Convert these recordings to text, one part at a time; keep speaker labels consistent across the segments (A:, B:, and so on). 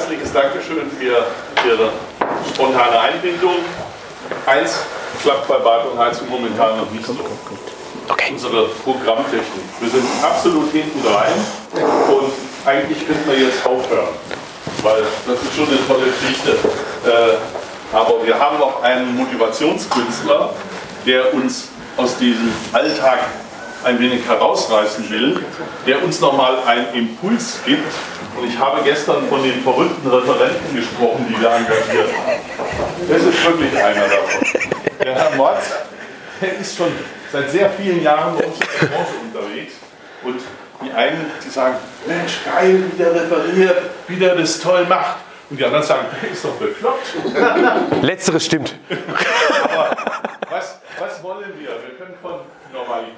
A: herzliches Dankeschön für Ihre spontane Einbindung. Eins klappt bei Bad und Heizung momentan noch nicht so. Okay. Unsere Programmtechnik. Wir sind absolut hinten rein und eigentlich könnten wir jetzt aufhören, weil das ist schon eine tolle Geschichte. Äh, aber wir haben noch einen Motivationskünstler, der uns aus diesem Alltag ein wenig herausreißen will, der uns nochmal einen Impuls gibt. Und ich habe gestern von den verrückten Referenten gesprochen, die wir engagiert haben. Das ist wirklich einer davon. Der Herr Motz, der ist schon seit sehr vielen Jahren bei uns in der Branche unterwegs. Und die einen, die sagen, Mensch, geil, wie der referiert, wie der das toll macht. Und die anderen sagen, ist doch bekloppt.
B: Letzteres stimmt.
A: Aber was, was wollen wir?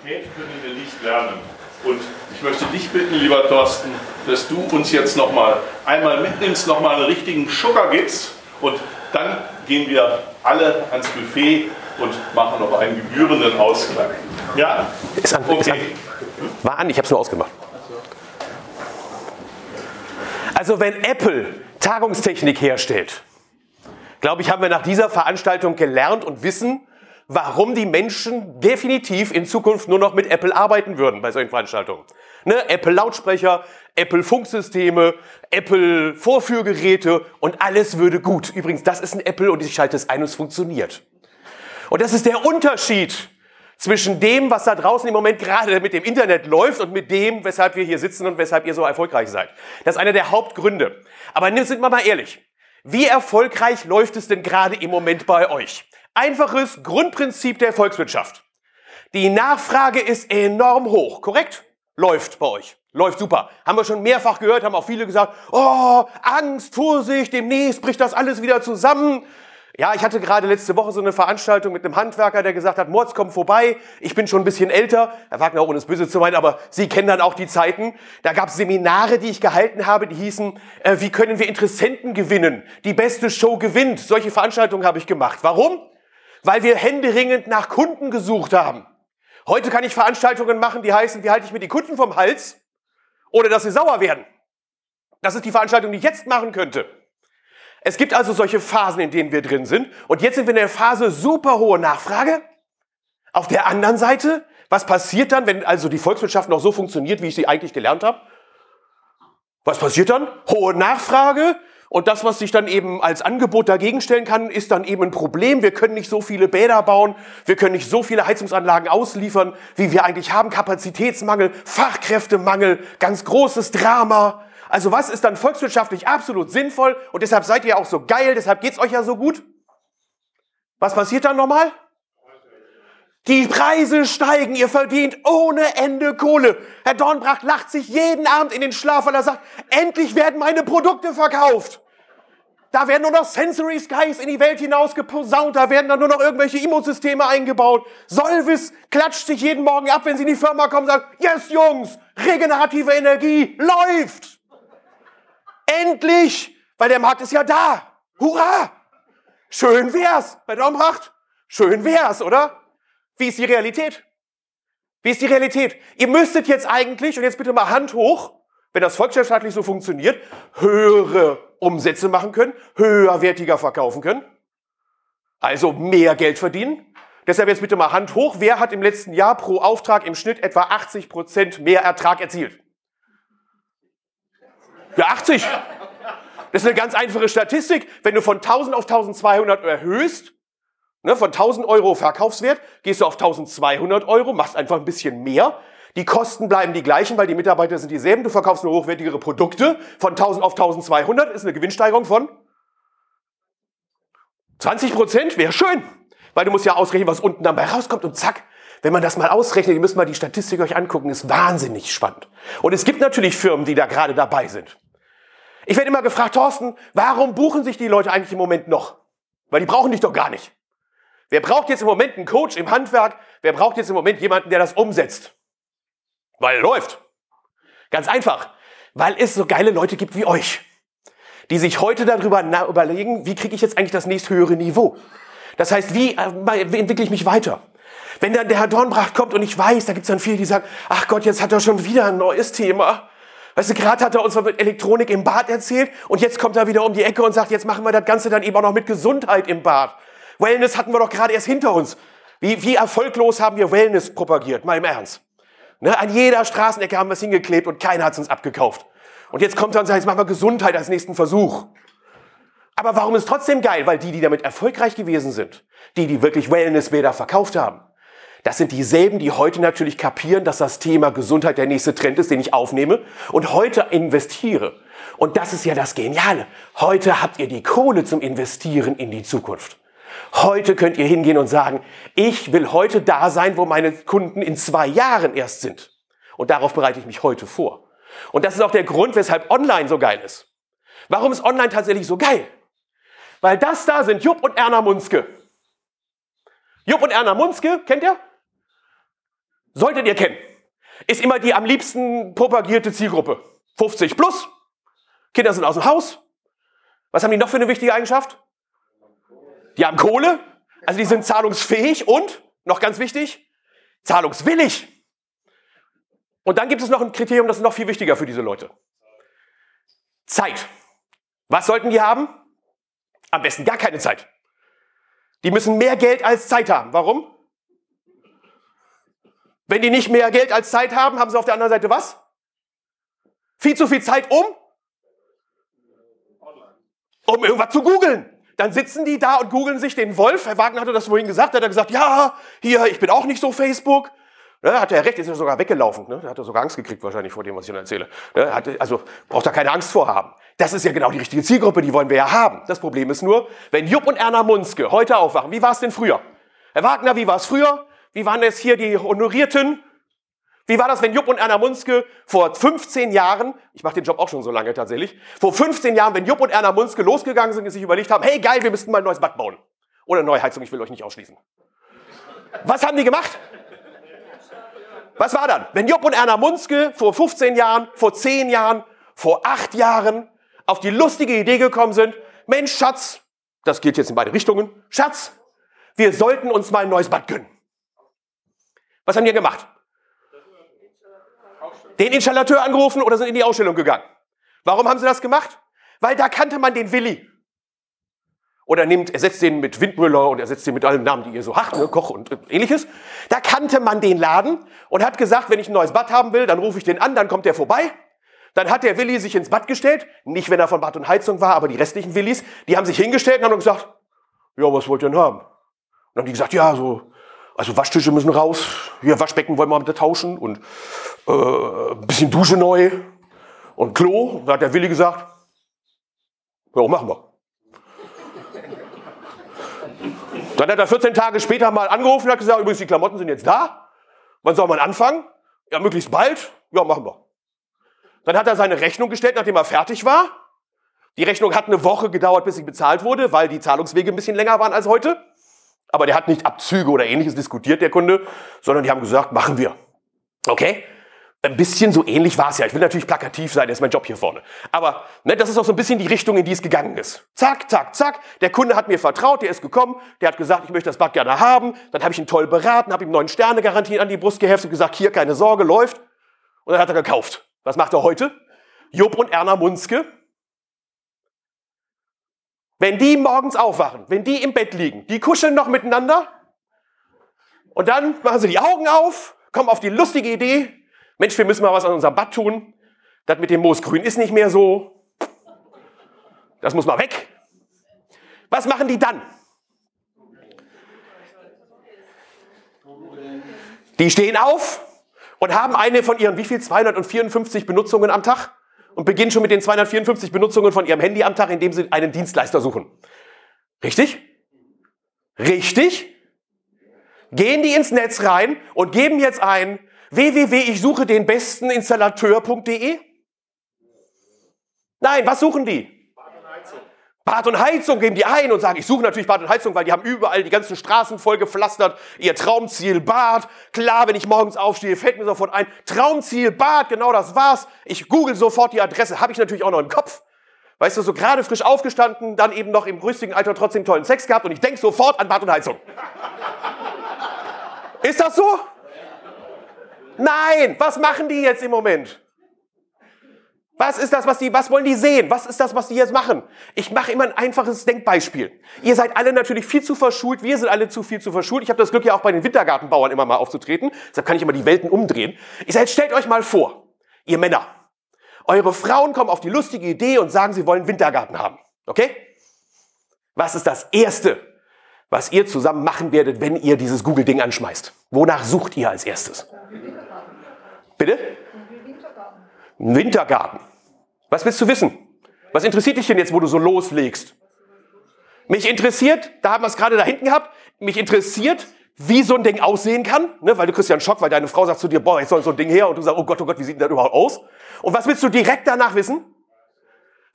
A: Wir können wir nicht lernen. Und ich möchte dich bitten, lieber Thorsten, dass du uns jetzt noch mal einmal mitnimmst, noch mal einen richtigen Sugar gibst und dann gehen wir alle ans Buffet und machen noch einen gebührenden Ausklang. Ja?
B: Ist an, okay. Ist an. War an, ich habe es nur ausgemacht. Also wenn Apple Tagungstechnik herstellt, glaube ich, haben wir nach dieser Veranstaltung gelernt und wissen, warum die Menschen definitiv in Zukunft nur noch mit Apple arbeiten würden bei solchen Veranstaltungen. Ne? Apple Lautsprecher, Apple Funksysteme, Apple Vorführgeräte und alles würde gut. Übrigens, das ist ein Apple und ich schalte es ein und es funktioniert. Und das ist der Unterschied zwischen dem, was da draußen im Moment gerade mit dem Internet läuft und mit dem, weshalb wir hier sitzen und weshalb ihr so erfolgreich seid. Das ist einer der Hauptgründe. Aber sind wir mal ehrlich. Wie erfolgreich läuft es denn gerade im Moment bei euch? Einfaches Grundprinzip der Volkswirtschaft. Die Nachfrage ist enorm hoch, korrekt? Läuft bei euch. Läuft super. Haben wir schon mehrfach gehört, haben auch viele gesagt, oh, Angst, Vorsicht, demnächst bricht das alles wieder zusammen. Ja, ich hatte gerade letzte Woche so eine Veranstaltung mit einem Handwerker, der gesagt hat, Mords, komm vorbei, ich bin schon ein bisschen älter. Herr Wagner, ohne es böse zu meinen, aber Sie kennen dann auch die Zeiten. Da gab es Seminare, die ich gehalten habe, die hießen, äh, wie können wir Interessenten gewinnen? Die beste Show gewinnt. Solche Veranstaltungen habe ich gemacht. Warum? Weil wir händeringend nach Kunden gesucht haben. Heute kann ich Veranstaltungen machen, die heißen, wie halte ich mir die Kunden vom Hals, ohne dass sie sauer werden. Das ist die Veranstaltung, die ich jetzt machen könnte. Es gibt also solche Phasen, in denen wir drin sind. Und jetzt sind wir in der Phase super hohe Nachfrage. Auf der anderen Seite, was passiert dann, wenn also die Volkswirtschaft noch so funktioniert, wie ich sie eigentlich gelernt habe? Was passiert dann? Hohe Nachfrage, und das, was sich dann eben als Angebot dagegen stellen kann, ist dann eben ein Problem. Wir können nicht so viele Bäder bauen, wir können nicht so viele Heizungsanlagen ausliefern, wie wir eigentlich haben. Kapazitätsmangel, Fachkräftemangel, ganz großes Drama. Also was ist dann volkswirtschaftlich absolut sinnvoll? Und deshalb seid ihr auch so geil, deshalb geht's euch ja so gut. Was passiert dann nochmal? Die Preise steigen, ihr verdient ohne Ende Kohle. Herr Dornbracht lacht sich jeden Abend in den Schlaf, weil er sagt, endlich werden meine Produkte verkauft. Da werden nur noch Sensory Skies in die Welt hinausgeposaunt, da werden dann nur noch irgendwelche Immunsysteme eingebaut. Solvis klatscht sich jeden Morgen ab, wenn sie in die Firma kommen und sagt, yes Jungs, regenerative Energie läuft. Endlich, weil der Markt ist ja da. Hurra! Schön wär's, Herr Dornbracht. Schön wär's, oder? Wie ist die Realität? Wie ist die Realität? Ihr müsstet jetzt eigentlich, und jetzt bitte mal Hand hoch, wenn das volkswirtschaftlich so funktioniert, höhere Umsätze machen können, höherwertiger verkaufen können, also mehr Geld verdienen. Deshalb jetzt bitte mal Hand hoch. Wer hat im letzten Jahr pro Auftrag im Schnitt etwa 80 Prozent mehr Ertrag erzielt? Ja, 80. Das ist eine ganz einfache Statistik. Wenn du von 1000 auf 1200 erhöhst, Ne, von 1000 Euro Verkaufswert gehst du auf 1200 Euro, machst einfach ein bisschen mehr. Die Kosten bleiben die gleichen, weil die Mitarbeiter sind dieselben. Du verkaufst nur hochwertigere Produkte. Von 1000 auf 1200 ist eine Gewinnsteigerung von 20 Prozent. Wäre schön. Weil du musst ja ausrechnen, was unten dabei rauskommt und zack. Wenn man das mal ausrechnet, ihr müsst mal die Statistik euch angucken, ist wahnsinnig spannend. Und es gibt natürlich Firmen, die da gerade dabei sind. Ich werde immer gefragt, Thorsten, warum buchen sich die Leute eigentlich im Moment noch? Weil die brauchen dich doch gar nicht. Wer braucht jetzt im Moment einen Coach im Handwerk? Wer braucht jetzt im Moment jemanden, der das umsetzt? Weil läuft. Ganz einfach. Weil es so geile Leute gibt wie euch, die sich heute darüber überlegen, wie kriege ich jetzt eigentlich das nächsthöhere Niveau? Das heißt, wie, äh, wie entwickle ich mich weiter? Wenn dann der Herr Dornbracht kommt und ich weiß, da gibt es dann viele, die sagen, ach Gott, jetzt hat er schon wieder ein neues Thema. Weißt du, gerade hat er uns mit Elektronik im Bad erzählt und jetzt kommt er wieder um die Ecke und sagt, jetzt machen wir das Ganze dann eben auch noch mit Gesundheit im Bad. Wellness hatten wir doch gerade erst hinter uns. Wie, wie erfolglos haben wir Wellness propagiert, mal im Ernst. Ne, an jeder Straßenecke haben wir es hingeklebt und keiner hat es uns abgekauft. Und jetzt kommt er und sagt, jetzt machen wir Gesundheit als nächsten Versuch. Aber warum ist trotzdem geil? Weil die, die damit erfolgreich gewesen sind, die, die wirklich Wellnessbäder verkauft haben, das sind dieselben, die heute natürlich kapieren, dass das Thema Gesundheit der nächste Trend ist, den ich aufnehme und heute investiere. Und das ist ja das Geniale. Heute habt ihr die Kohle zum Investieren in die Zukunft. Heute könnt ihr hingehen und sagen, ich will heute da sein, wo meine Kunden in zwei Jahren erst sind. Und darauf bereite ich mich heute vor. Und das ist auch der Grund, weshalb Online so geil ist. Warum ist Online tatsächlich so geil? Weil das da sind Jupp und Erna Munzke. Jupp und Erna Munzke, kennt ihr? Solltet ihr kennen. Ist immer die am liebsten propagierte Zielgruppe. 50 plus. Kinder sind aus dem Haus. Was haben die noch für eine wichtige Eigenschaft? Die haben Kohle. Also die sind zahlungsfähig und, noch ganz wichtig, zahlungswillig. Und dann gibt es noch ein Kriterium, das ist noch viel wichtiger für diese Leute. Zeit. Was sollten die haben? Am besten gar keine Zeit. Die müssen mehr Geld als Zeit haben. Warum? Wenn die nicht mehr Geld als Zeit haben, haben sie auf der anderen Seite was? Viel zu viel Zeit um? Um irgendwas zu googeln. Dann sitzen die da und googeln sich den Wolf. Herr Wagner hatte das vorhin gesagt. Hat er gesagt, ja, hier, ich bin auch nicht so Facebook. Ne, hat er recht, ist er sogar weggelaufen. Ne? Hat er sogar Angst gekriegt wahrscheinlich vor dem, was ich Ihnen erzähle. Ne? Hat, also braucht er keine Angst vor haben. Das ist ja genau die richtige Zielgruppe, die wollen wir ja haben. Das Problem ist nur, wenn Jupp und Erna Munzke heute aufwachen, wie war es denn früher? Herr Wagner, wie war es früher? Wie waren es hier die Honorierten? Wie war das, wenn Jupp und Erna Munzke vor 15 Jahren, ich mache den Job auch schon so lange tatsächlich, vor 15 Jahren, wenn Jupp und Erna Munzke losgegangen sind und sich überlegt haben, hey geil, wir müssten mal ein neues Bad bauen. Oder eine neue Heizung, ich will euch nicht ausschließen. Was haben die gemacht? Was war dann? Wenn Jupp und Erna Munzke vor 15 Jahren, vor 10 Jahren, vor 8 Jahren auf die lustige Idee gekommen sind, Mensch, Schatz, das geht jetzt in beide Richtungen, Schatz, wir sollten uns mal ein neues Bad gönnen. Was haben die gemacht? Den Installateur angerufen oder sind in die Ausstellung gegangen? Warum haben sie das gemacht? Weil da kannte man den Willi. Oder nimmt, ersetzt den mit Windmüller und ersetzt den mit allen Namen, die ihr so habt, ne, Koch und ähnliches. Da kannte man den Laden und hat gesagt, wenn ich ein neues Bad haben will, dann rufe ich den an, dann kommt der vorbei. Dann hat der Willi sich ins Bad gestellt, nicht wenn er von Bad und Heizung war, aber die restlichen Willis, die haben sich hingestellt und haben gesagt, ja, was wollt ihr denn haben? Und dann haben die gesagt, ja, so also Waschtische müssen raus, hier Waschbecken wollen wir bitte tauschen und äh, ein bisschen Dusche neu und Klo. Da hat der Willi gesagt, ja, machen wir. Dann hat er 14 Tage später mal angerufen und hat gesagt, übrigens, die Klamotten sind jetzt da. Wann soll man anfangen? Ja, möglichst bald. Ja, machen wir. Dann hat er seine Rechnung gestellt, nachdem er fertig war. Die Rechnung hat eine Woche gedauert, bis sie bezahlt wurde, weil die Zahlungswege ein bisschen länger waren als heute. Aber der hat nicht Abzüge oder ähnliches diskutiert, der Kunde, sondern die haben gesagt, machen wir. Okay? Ein bisschen so ähnlich war es ja. Ich will natürlich plakativ sein, das ist mein Job hier vorne. Aber ne, das ist auch so ein bisschen die Richtung, in die es gegangen ist. Zack, zack, zack. Der Kunde hat mir vertraut, der ist gekommen, der hat gesagt, ich möchte das Bad gerne haben. Dann habe ich ihn toll beraten, habe ihm neun Sterne Garantie an die Brust geheftet und gesagt, hier, keine Sorge, läuft. Und dann hat er gekauft. Was macht er heute? Job und Erna Munzke wenn die morgens aufwachen, wenn die im Bett liegen, die kuscheln noch miteinander und dann machen sie die Augen auf, kommen auf die lustige Idee, Mensch, wir müssen mal was an unserem Bad tun. Das mit dem Moosgrün ist nicht mehr so. Das muss mal weg. Was machen die dann? Die stehen auf und haben eine von ihren, wie viel, 254 Benutzungen am Tag? und beginnen schon mit den 254 Benutzungen von Ihrem Handy am Tag, indem Sie einen Dienstleister suchen. Richtig? Richtig? Gehen die ins Netz rein und geben jetzt ein www ich suche den besten Installateur.de? Nein, was suchen die? Bad und Heizung geben die ein und sagen, ich suche natürlich Bad und Heizung, weil die haben überall die ganzen Straßen voll gepflastert. Ihr Traumziel Bad. Klar, wenn ich morgens aufstehe, fällt mir sofort ein. Traumziel Bad, genau das war's. Ich google sofort die Adresse, habe ich natürlich auch noch im Kopf. Weißt du, so gerade frisch aufgestanden, dann eben noch im rüstigen Alter trotzdem tollen Sex gehabt und ich denke sofort an Bad und Heizung. Ist das so? Nein, was machen die jetzt im Moment? Was ist das, was die, was wollen die sehen? Was ist das, was die jetzt machen? Ich mache immer ein einfaches Denkbeispiel. Ihr seid alle natürlich viel zu verschult, wir sind alle zu viel zu verschult. Ich habe das Glück ja auch bei den Wintergartenbauern immer mal aufzutreten, deshalb kann ich immer die Welten umdrehen. Ich sage, stellt euch mal vor, ihr Männer, eure Frauen kommen auf die lustige Idee und sagen, sie wollen Wintergarten haben. Okay? Was ist das Erste, was ihr zusammen machen werdet, wenn ihr dieses Google-Ding anschmeißt? Wonach sucht ihr als erstes? Bitte? Ein Wintergarten. Was willst du wissen? Was interessiert dich denn jetzt, wo du so loslegst? Mich interessiert, da haben wir es gerade da hinten gehabt, mich interessiert, wie so ein Ding aussehen kann, ne? weil du kriegst ja einen Schock, weil deine Frau sagt zu dir, boah, jetzt soll so ein Ding her und du sagst, oh Gott, oh Gott, wie sieht denn das überhaupt aus? Und was willst du direkt danach wissen?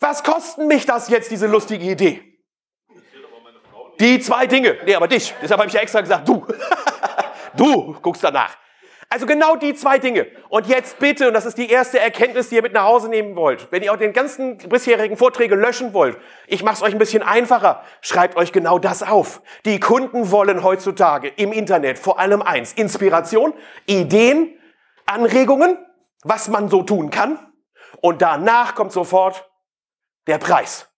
B: Was kosten mich das jetzt, diese lustige Idee? Die zwei Dinge. Nee, aber dich. Deshalb habe ich ja extra gesagt, du. du guckst danach. Also genau die zwei Dinge. Und jetzt bitte, und das ist die erste Erkenntnis, die ihr mit nach Hause nehmen wollt, wenn ihr auch den ganzen bisherigen Vorträge löschen wollt, ich mache es euch ein bisschen einfacher, schreibt euch genau das auf. Die Kunden wollen heutzutage im Internet vor allem eins, Inspiration, Ideen, Anregungen, was man so tun kann. Und danach kommt sofort der Preis.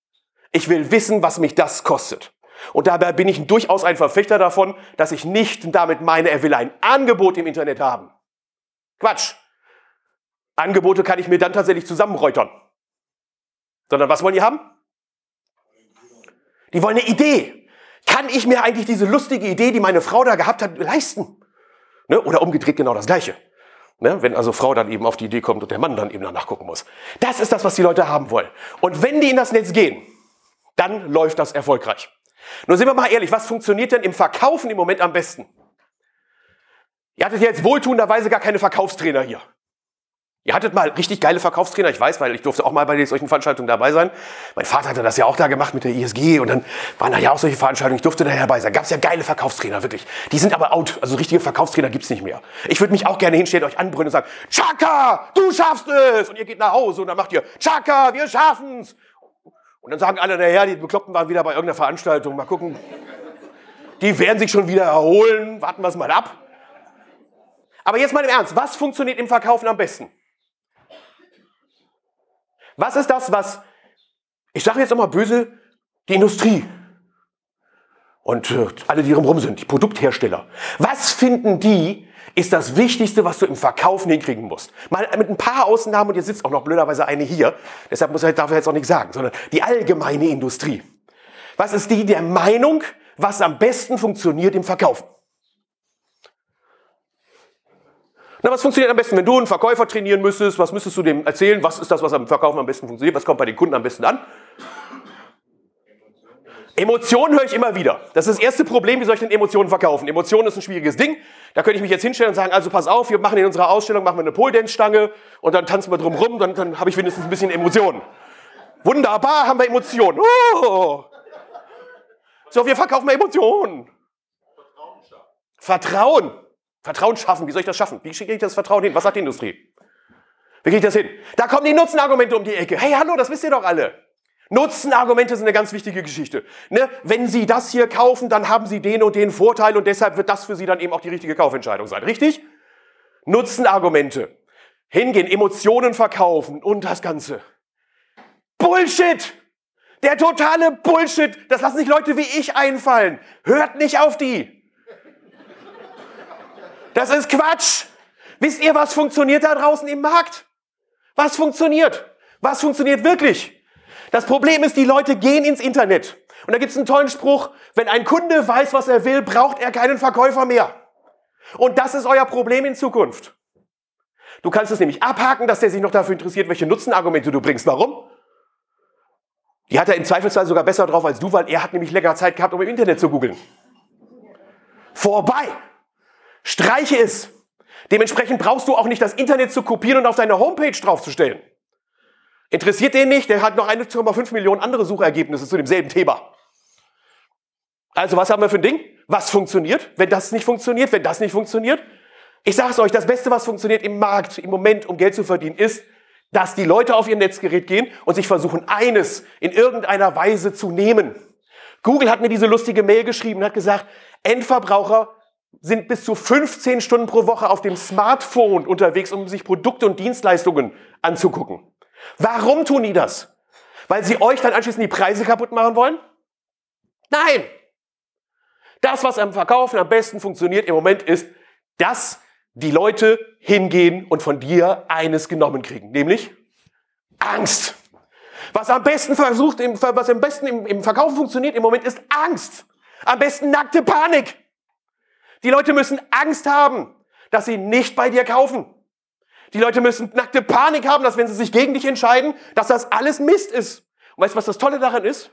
B: Ich will wissen, was mich das kostet. Und dabei bin ich durchaus ein Verfechter davon, dass ich nicht damit meine, er will ein Angebot im Internet haben. Quatsch. Angebote kann ich mir dann tatsächlich zusammenräutern. Sondern was wollen die haben? Die wollen eine Idee. Kann ich mir eigentlich diese lustige Idee, die meine Frau da gehabt hat, leisten? Ne? Oder umgedreht genau das Gleiche. Ne? Wenn also Frau dann eben auf die Idee kommt und der Mann dann eben danach gucken muss. Das ist das, was die Leute haben wollen. Und wenn die in das Netz gehen, dann läuft das erfolgreich. Nur sind wir mal ehrlich, was funktioniert denn im Verkaufen im Moment am besten? Ihr hattet jetzt wohltuenderweise gar keine Verkaufstrainer hier. Ihr hattet mal richtig geile Verkaufstrainer, ich weiß, weil ich durfte auch mal bei solchen Veranstaltungen dabei sein. Mein Vater hatte das ja auch da gemacht mit der ISG und dann waren da ja auch solche Veranstaltungen, ich durfte da dabei sein. Gab es ja geile Verkaufstrainer, wirklich. Die sind aber out, also richtige Verkaufstrainer gibt's nicht mehr. Ich würde mich auch gerne hinstellen, euch anbrüllen und sagen, Chaka, du schaffst es! Und ihr geht nach Hause und dann macht ihr, Chaka, wir schaffen's! Und dann sagen alle, naja, die Bekloppten waren wieder bei irgendeiner Veranstaltung. Mal gucken. Die werden sich schon wieder erholen. Warten wir es mal ab. Aber jetzt mal im Ernst. Was funktioniert im Verkaufen am besten? Was ist das, was, ich sage jetzt nochmal böse, die Industrie und äh, alle, die drumherum sind, die Produkthersteller. Was finden die ist das Wichtigste, was du im Verkaufen hinkriegen musst. Mal mit ein paar Ausnahmen, und jetzt sitzt auch noch blöderweise eine hier, deshalb muss ich, ich jetzt auch nichts sagen, sondern die allgemeine Industrie. Was ist die der Meinung, was am besten funktioniert im Verkaufen? Na, was funktioniert am besten, wenn du einen Verkäufer trainieren müsstest? Was müsstest du dem erzählen? Was ist das, was am Verkaufen am besten funktioniert? Was kommt bei den Kunden am besten an? Emotionen höre ich immer wieder. Das ist das erste Problem, wie soll ich denn Emotionen verkaufen? Emotionen ist ein schwieriges Ding. Da könnte ich mich jetzt hinstellen und sagen, also pass auf, wir machen in unserer Ausstellung machen wir eine Pole-Dance-Stange und dann tanzen wir drum rum, dann, dann habe ich wenigstens ein bisschen Emotionen. Wunderbar, haben wir Emotionen. Oh. So, wir verkaufen Emotionen. Vertrauen. Vertrauen schaffen. Wie soll ich das schaffen? Wie kriege ich das Vertrauen hin? Was sagt die Industrie? Wie kriege ich das hin? Da kommen die Nutzenargumente um die Ecke. Hey, hallo, das wisst ihr doch alle. Nutzenargumente sind eine ganz wichtige Geschichte. Ne? Wenn Sie das hier kaufen, dann haben Sie den und den Vorteil und deshalb wird das für Sie dann eben auch die richtige Kaufentscheidung sein. Richtig? Nutzenargumente. Hingehen, Emotionen verkaufen und das Ganze. Bullshit! Der totale Bullshit! Das lassen sich Leute wie ich einfallen. Hört nicht auf die! Das ist Quatsch! Wisst ihr, was funktioniert da draußen im Markt? Was funktioniert? Was funktioniert wirklich? Das Problem ist, die Leute gehen ins Internet. Und da gibt es einen tollen Spruch, wenn ein Kunde weiß, was er will, braucht er keinen Verkäufer mehr. Und das ist euer Problem in Zukunft. Du kannst es nämlich abhaken, dass der sich noch dafür interessiert, welche Nutzenargumente du bringst. Warum? Die hat er im Zweifelsfall sogar besser drauf als du, weil er hat nämlich länger Zeit gehabt, um im Internet zu googeln. Vorbei. Streiche es. Dementsprechend brauchst du auch nicht das Internet zu kopieren und auf deine Homepage draufzustellen. Interessiert den nicht, der hat noch 1,5 Millionen andere Suchergebnisse zu demselben Thema. Also was haben wir für ein Ding? Was funktioniert? Wenn das nicht funktioniert, wenn das nicht funktioniert? Ich sage es euch, das Beste, was funktioniert im Markt im Moment, um Geld zu verdienen, ist, dass die Leute auf ihr Netzgerät gehen und sich versuchen, eines in irgendeiner Weise zu nehmen. Google hat mir diese lustige Mail geschrieben und hat gesagt, Endverbraucher sind bis zu 15 Stunden pro Woche auf dem Smartphone unterwegs, um sich Produkte und Dienstleistungen anzugucken. Warum tun die das? Weil sie euch dann anschließend die Preise kaputt machen wollen? Nein! Das, was am Verkaufen am besten funktioniert im Moment, ist, dass die Leute hingehen und von dir eines genommen kriegen, nämlich Angst. Was am besten versucht, was am besten im, Verkaufen funktioniert im Moment, ist Angst. Am besten nackte Panik. Die Leute müssen Angst haben, dass sie nicht bei dir kaufen. Die Leute müssen nackte Panik haben, dass wenn sie sich gegen dich entscheiden, dass das alles Mist ist. Und weißt du, was das Tolle daran ist?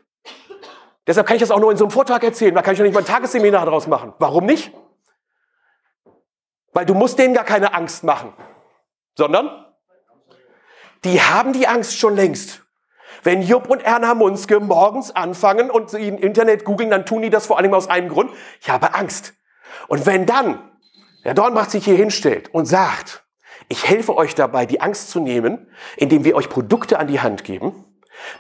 B: Deshalb kann ich das auch nur in so einem Vortrag erzählen. Da kann ich doch nicht mal ein Tagesseminar daraus machen. Warum nicht? Weil du musst denen gar keine Angst machen. Sondern die haben die Angst schon längst. Wenn Jupp und Erna Munzke morgens anfangen und sie im Internet googeln, dann tun die das vor allem aus einem Grund. Ich habe Angst. Und wenn dann der Dornbach sich hier hinstellt und sagt, ich helfe euch dabei, die Angst zu nehmen, indem wir euch Produkte an die Hand geben,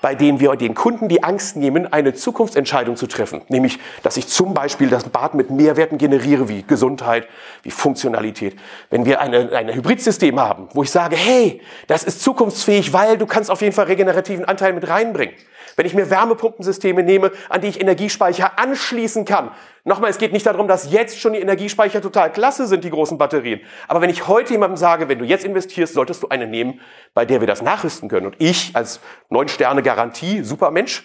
B: bei denen wir den Kunden die Angst nehmen, eine Zukunftsentscheidung zu treffen. Nämlich, dass ich zum Beispiel das Bad mit Mehrwerten generiere, wie Gesundheit, wie Funktionalität. Wenn wir eine, ein Hybridsystem haben, wo ich sage, hey, das ist zukunftsfähig, weil du kannst auf jeden Fall regenerativen Anteil mit reinbringen. Wenn ich mir Wärmepumpensysteme nehme, an die ich Energiespeicher anschließen kann. Nochmal, es geht nicht darum, dass jetzt schon die Energiespeicher total klasse sind, die großen Batterien. Aber wenn ich heute jemandem sage, wenn du jetzt investierst, solltest du eine nehmen, bei der wir das nachrüsten können. Und ich als neun Sterne Garantie, Supermensch,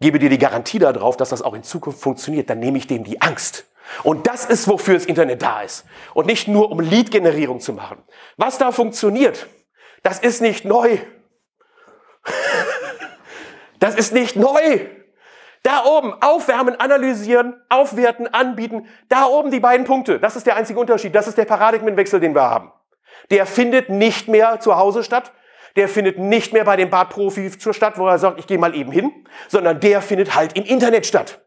B: gebe dir die Garantie darauf, dass das auch in Zukunft funktioniert. Dann nehme ich dem die Angst. Und das ist, wofür das Internet da ist. Und nicht nur, um Lead-Generierung zu machen. Was da funktioniert, das ist nicht neu. Das ist nicht neu. Da oben aufwärmen, analysieren, aufwerten, anbieten. Da oben die beiden Punkte. Das ist der einzige Unterschied. Das ist der Paradigmenwechsel, den wir haben. Der findet nicht mehr zu Hause statt. Der findet nicht mehr bei dem Badprofi statt, wo er sagt, ich gehe mal eben hin, sondern der findet halt im Internet statt.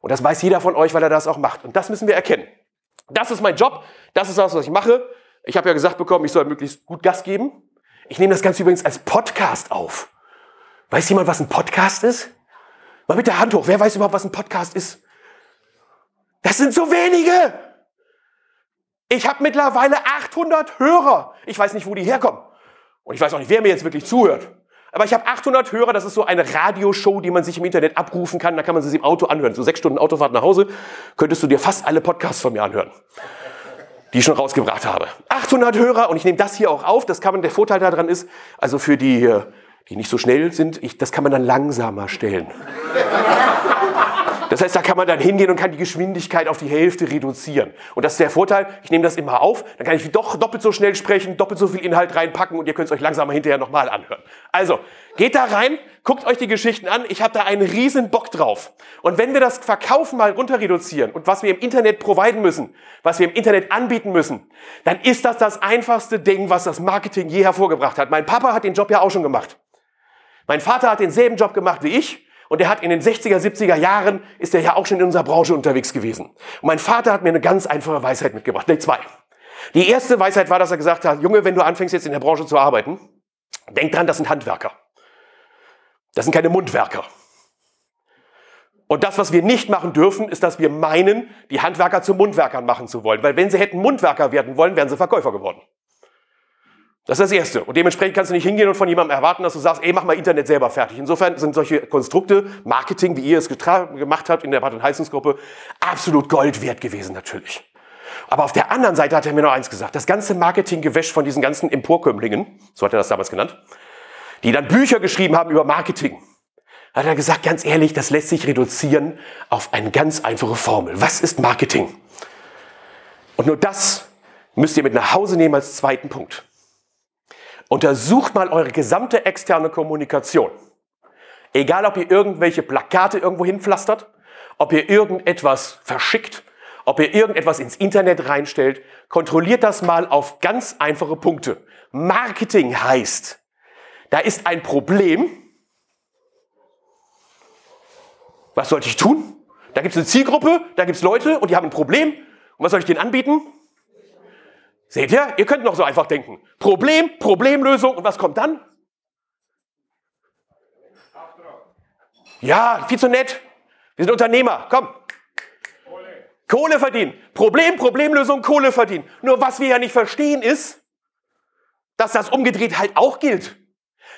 B: Und das weiß jeder von euch, weil er das auch macht. Und das müssen wir erkennen. Das ist mein Job. Das ist das, was ich mache. Ich habe ja gesagt bekommen, ich soll möglichst gut Gas geben. Ich nehme das Ganze übrigens als Podcast auf. Weiß jemand, was ein Podcast ist? Mal mit der Hand hoch. Wer weiß überhaupt, was ein Podcast ist? Das sind so wenige. Ich habe mittlerweile 800 Hörer. Ich weiß nicht, wo die herkommen. Und ich weiß auch nicht, wer mir jetzt wirklich zuhört. Aber ich habe 800 Hörer. Das ist so eine Radioshow, die man sich im Internet abrufen kann. Da kann man sie im Auto anhören. So sechs Stunden Autofahrt nach Hause könntest du dir fast alle Podcasts von mir anhören, die ich schon rausgebracht habe. 800 Hörer und ich nehme das hier auch auf. Das kann man. Der Vorteil daran ist, also für die die nicht so schnell sind, ich, das kann man dann langsamer stellen. Das heißt, da kann man dann hingehen und kann die Geschwindigkeit auf die Hälfte reduzieren. Und das ist der Vorteil, ich nehme das immer auf, dann kann ich doch doppelt so schnell sprechen, doppelt so viel Inhalt reinpacken und ihr könnt es euch langsamer hinterher nochmal anhören. Also, geht da rein, guckt euch die Geschichten an, ich habe da einen riesen Bock drauf. Und wenn wir das Verkaufen mal runter reduzieren und was wir im Internet providen müssen, was wir im Internet anbieten müssen, dann ist das das einfachste Ding, was das Marketing je hervorgebracht hat. Mein Papa hat den Job ja auch schon gemacht. Mein Vater hat denselben Job gemacht wie ich und er hat in den 60er, 70er Jahren, ist er ja auch schon in unserer Branche unterwegs gewesen. Und mein Vater hat mir eine ganz einfache Weisheit mitgebracht, nee, zwei. Die erste Weisheit war, dass er gesagt hat, Junge, wenn du anfängst jetzt in der Branche zu arbeiten, denk dran, das sind Handwerker. Das sind keine Mundwerker. Und das, was wir nicht machen dürfen, ist, dass wir meinen, die Handwerker zu Mundwerkern machen zu wollen. Weil wenn sie hätten Mundwerker werden wollen, wären sie Verkäufer geworden. Das ist das Erste. Und dementsprechend kannst du nicht hingehen und von jemandem erwarten, dass du sagst, ey, mach mal Internet selber fertig. Insofern sind solche Konstrukte, Marketing, wie ihr es gemacht habt in der Bad- Heizungsgruppe, absolut Gold wert gewesen natürlich. Aber auf der anderen Seite hat er mir noch eins gesagt. Das ganze Marketinggewäsch von diesen ganzen Emporkömmlingen, so hat er das damals genannt, die dann Bücher geschrieben haben über Marketing, hat er gesagt, ganz ehrlich, das lässt sich reduzieren auf eine ganz einfache Formel. Was ist Marketing? Und nur das müsst ihr mit nach Hause nehmen als zweiten Punkt. Untersucht mal eure gesamte externe Kommunikation. Egal, ob ihr irgendwelche Plakate irgendwo hinpflastert, ob ihr irgendetwas verschickt, ob ihr irgendetwas ins Internet reinstellt, kontrolliert das mal auf ganz einfache Punkte. Marketing heißt, da ist ein Problem. Was sollte ich tun? Da gibt es eine Zielgruppe, da gibt es Leute und die haben ein Problem. Und was soll ich denen anbieten? Seht ihr? Ihr könnt noch so einfach denken. Problem, Problemlösung und was kommt dann? Ja, viel zu nett. Wir sind Unternehmer. Komm. Kohle. Kohle verdienen. Problem, Problemlösung, Kohle verdienen. Nur was wir ja nicht verstehen ist, dass das umgedreht halt auch gilt.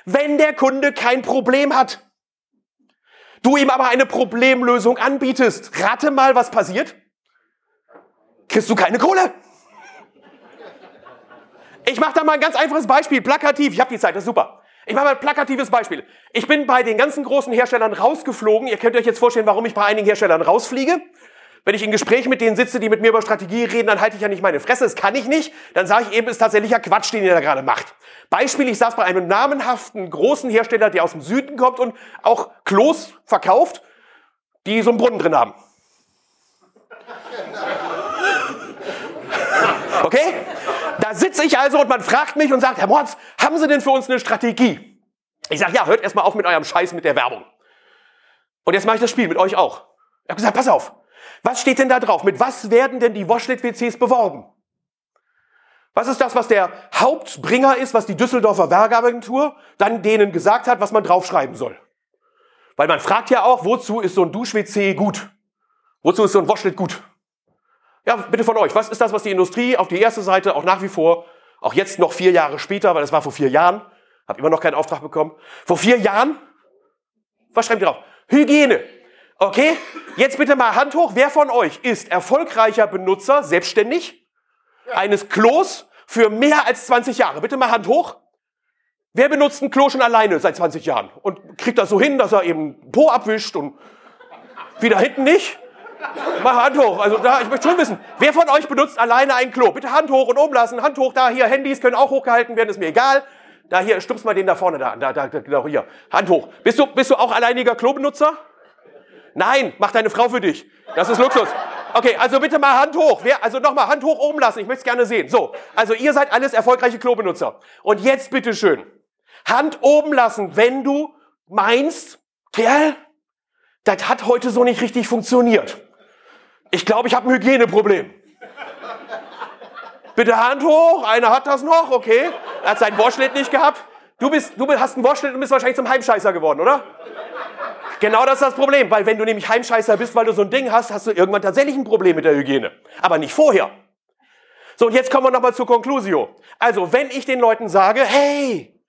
B: wenn der Kunde kein Problem hat. Du ihm aber eine Problemlösung anbietest. Rate mal, was passiert? Kriegst du keine Kohle. Ich mache da mal ein ganz einfaches Beispiel, plakativ. Ich habe die Zeit, das ist super. Ich mache mal ein plakatives Beispiel. Ich bin bei den ganzen großen Herstellern rausgeflogen. Ihr könnt euch jetzt vorstellen, warum ich bei einigen Herstellern rausfliege. Wenn ich in Gespräch mit denen sitze, die mit mir über Strategie reden, dann halte ich ja nicht meine Fresse. Das kann ich nicht. Dann sage ich eben, es ist tatsächlicher Quatsch, den ihr da gerade macht. Beispiel, ich saß bei einem namenhaften großen Hersteller, der aus dem Süden kommt und auch Klos verkauft, die so einen Brunnen drin haben. Okay? Da sitze ich also und man fragt mich und sagt, Herr Mords, haben Sie denn für uns eine Strategie? Ich sage, ja, hört erstmal auf mit eurem Scheiß mit der Werbung. Und jetzt mache ich das Spiel mit euch auch. Ich habe gesagt, pass auf, was steht denn da drauf? Mit was werden denn die Washlet-WCs beworben? Was ist das, was der Hauptbringer ist, was die Düsseldorfer Werbeagentur dann denen gesagt hat, was man draufschreiben soll? Weil man fragt ja auch, wozu ist so ein Dusch-WC gut? Wozu ist so ein Washlet gut? Ja, bitte von euch. Was ist das, was die Industrie auf die erste Seite auch nach wie vor, auch jetzt noch vier Jahre später, weil das war vor vier Jahren, habe immer noch keinen Auftrag bekommen. Vor vier Jahren, was schreibt ihr drauf? Hygiene. Okay, jetzt bitte mal Hand hoch. Wer von euch ist erfolgreicher Benutzer, selbstständig, eines Klos für mehr als 20 Jahre? Bitte mal Hand hoch. Wer benutzt ein Klo schon alleine seit 20 Jahren und kriegt das so hin, dass er eben Po abwischt und wieder hinten nicht? Mach Hand hoch. Also da, ich möchte schon wissen, wer von euch benutzt alleine ein Klo? Bitte Hand hoch und oben lassen. Hand hoch, da, hier, Handys können auch hochgehalten werden, ist mir egal. Da, hier, stupst mal den da vorne da an. Da, da, genau, hier. Hand hoch. Bist du, bist du auch alleiniger Klobenutzer? Nein, mach deine Frau für dich. Das ist Luxus. Okay, also bitte mal Hand hoch. Wer, also nochmal Hand hoch oben lassen. Ich möchte es gerne sehen. So, also ihr seid alles erfolgreiche Klobenutzer. Und jetzt bitte schön. Hand oben lassen, wenn du meinst, Kerl, das hat heute so nicht richtig funktioniert. Ich glaube, ich habe ein Hygieneproblem. Bitte Hand hoch, einer hat das noch, okay. Er hat seinen Washlet nicht gehabt. Du, bist, du hast einen Washlet und bist wahrscheinlich zum Heimscheißer geworden, oder? Genau das ist das Problem, weil wenn du nämlich Heimscheißer bist, weil du so ein Ding hast, hast du irgendwann tatsächlich ein Problem mit der Hygiene. Aber nicht vorher. So, und jetzt kommen wir nochmal zur Conclusio. Also, wenn ich den Leuten sage, hey,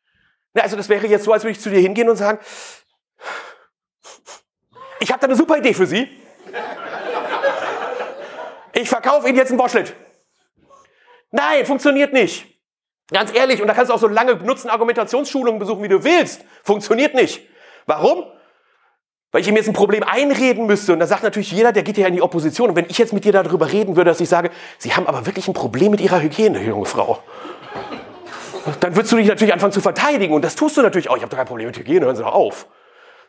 B: na, also das wäre jetzt so, als würde ich zu dir hingehen und sagen, ich habe da eine super Idee für Sie. Ich verkaufe Ihnen jetzt einen Washlet. Nein, funktioniert nicht. Ganz ehrlich, und da kannst du auch so lange benutzen, Argumentationsschulungen besuchen, wie du willst. Funktioniert nicht. Warum? Weil ich ihm jetzt ein Problem einreden müsste. Und da sagt natürlich jeder, der geht ja in die Opposition. Und wenn ich jetzt mit dir darüber reden würde, dass ich sage, Sie haben aber wirklich ein Problem mit Ihrer Hygiene, junge Frau. Dann würdest du dich natürlich anfangen zu verteidigen. Und das tust du natürlich auch. Ich habe doch kein Problem mit Hygiene, hören Sie doch auf.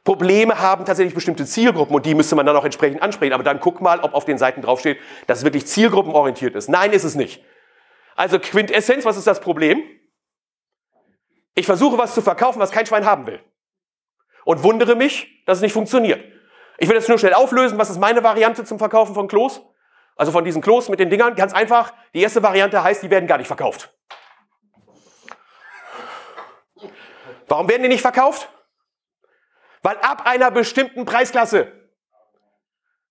B: Probleme haben tatsächlich bestimmte Zielgruppen und die müsste man dann auch entsprechend ansprechen. Aber dann guck mal, ob auf den Seiten draufsteht, dass es wirklich zielgruppenorientiert ist. Nein, ist es nicht. Also Quintessenz, was ist das Problem? Ich versuche was zu verkaufen, was kein Schwein haben will. Und wundere mich, dass es nicht funktioniert. Ich will das nur schnell auflösen. Was ist meine Variante zum Verkaufen von Klos? Also von diesen Klos mit den Dingern. Ganz einfach. Die erste Variante heißt, die werden gar nicht verkauft. Warum werden die nicht verkauft? Weil ab einer bestimmten Preisklasse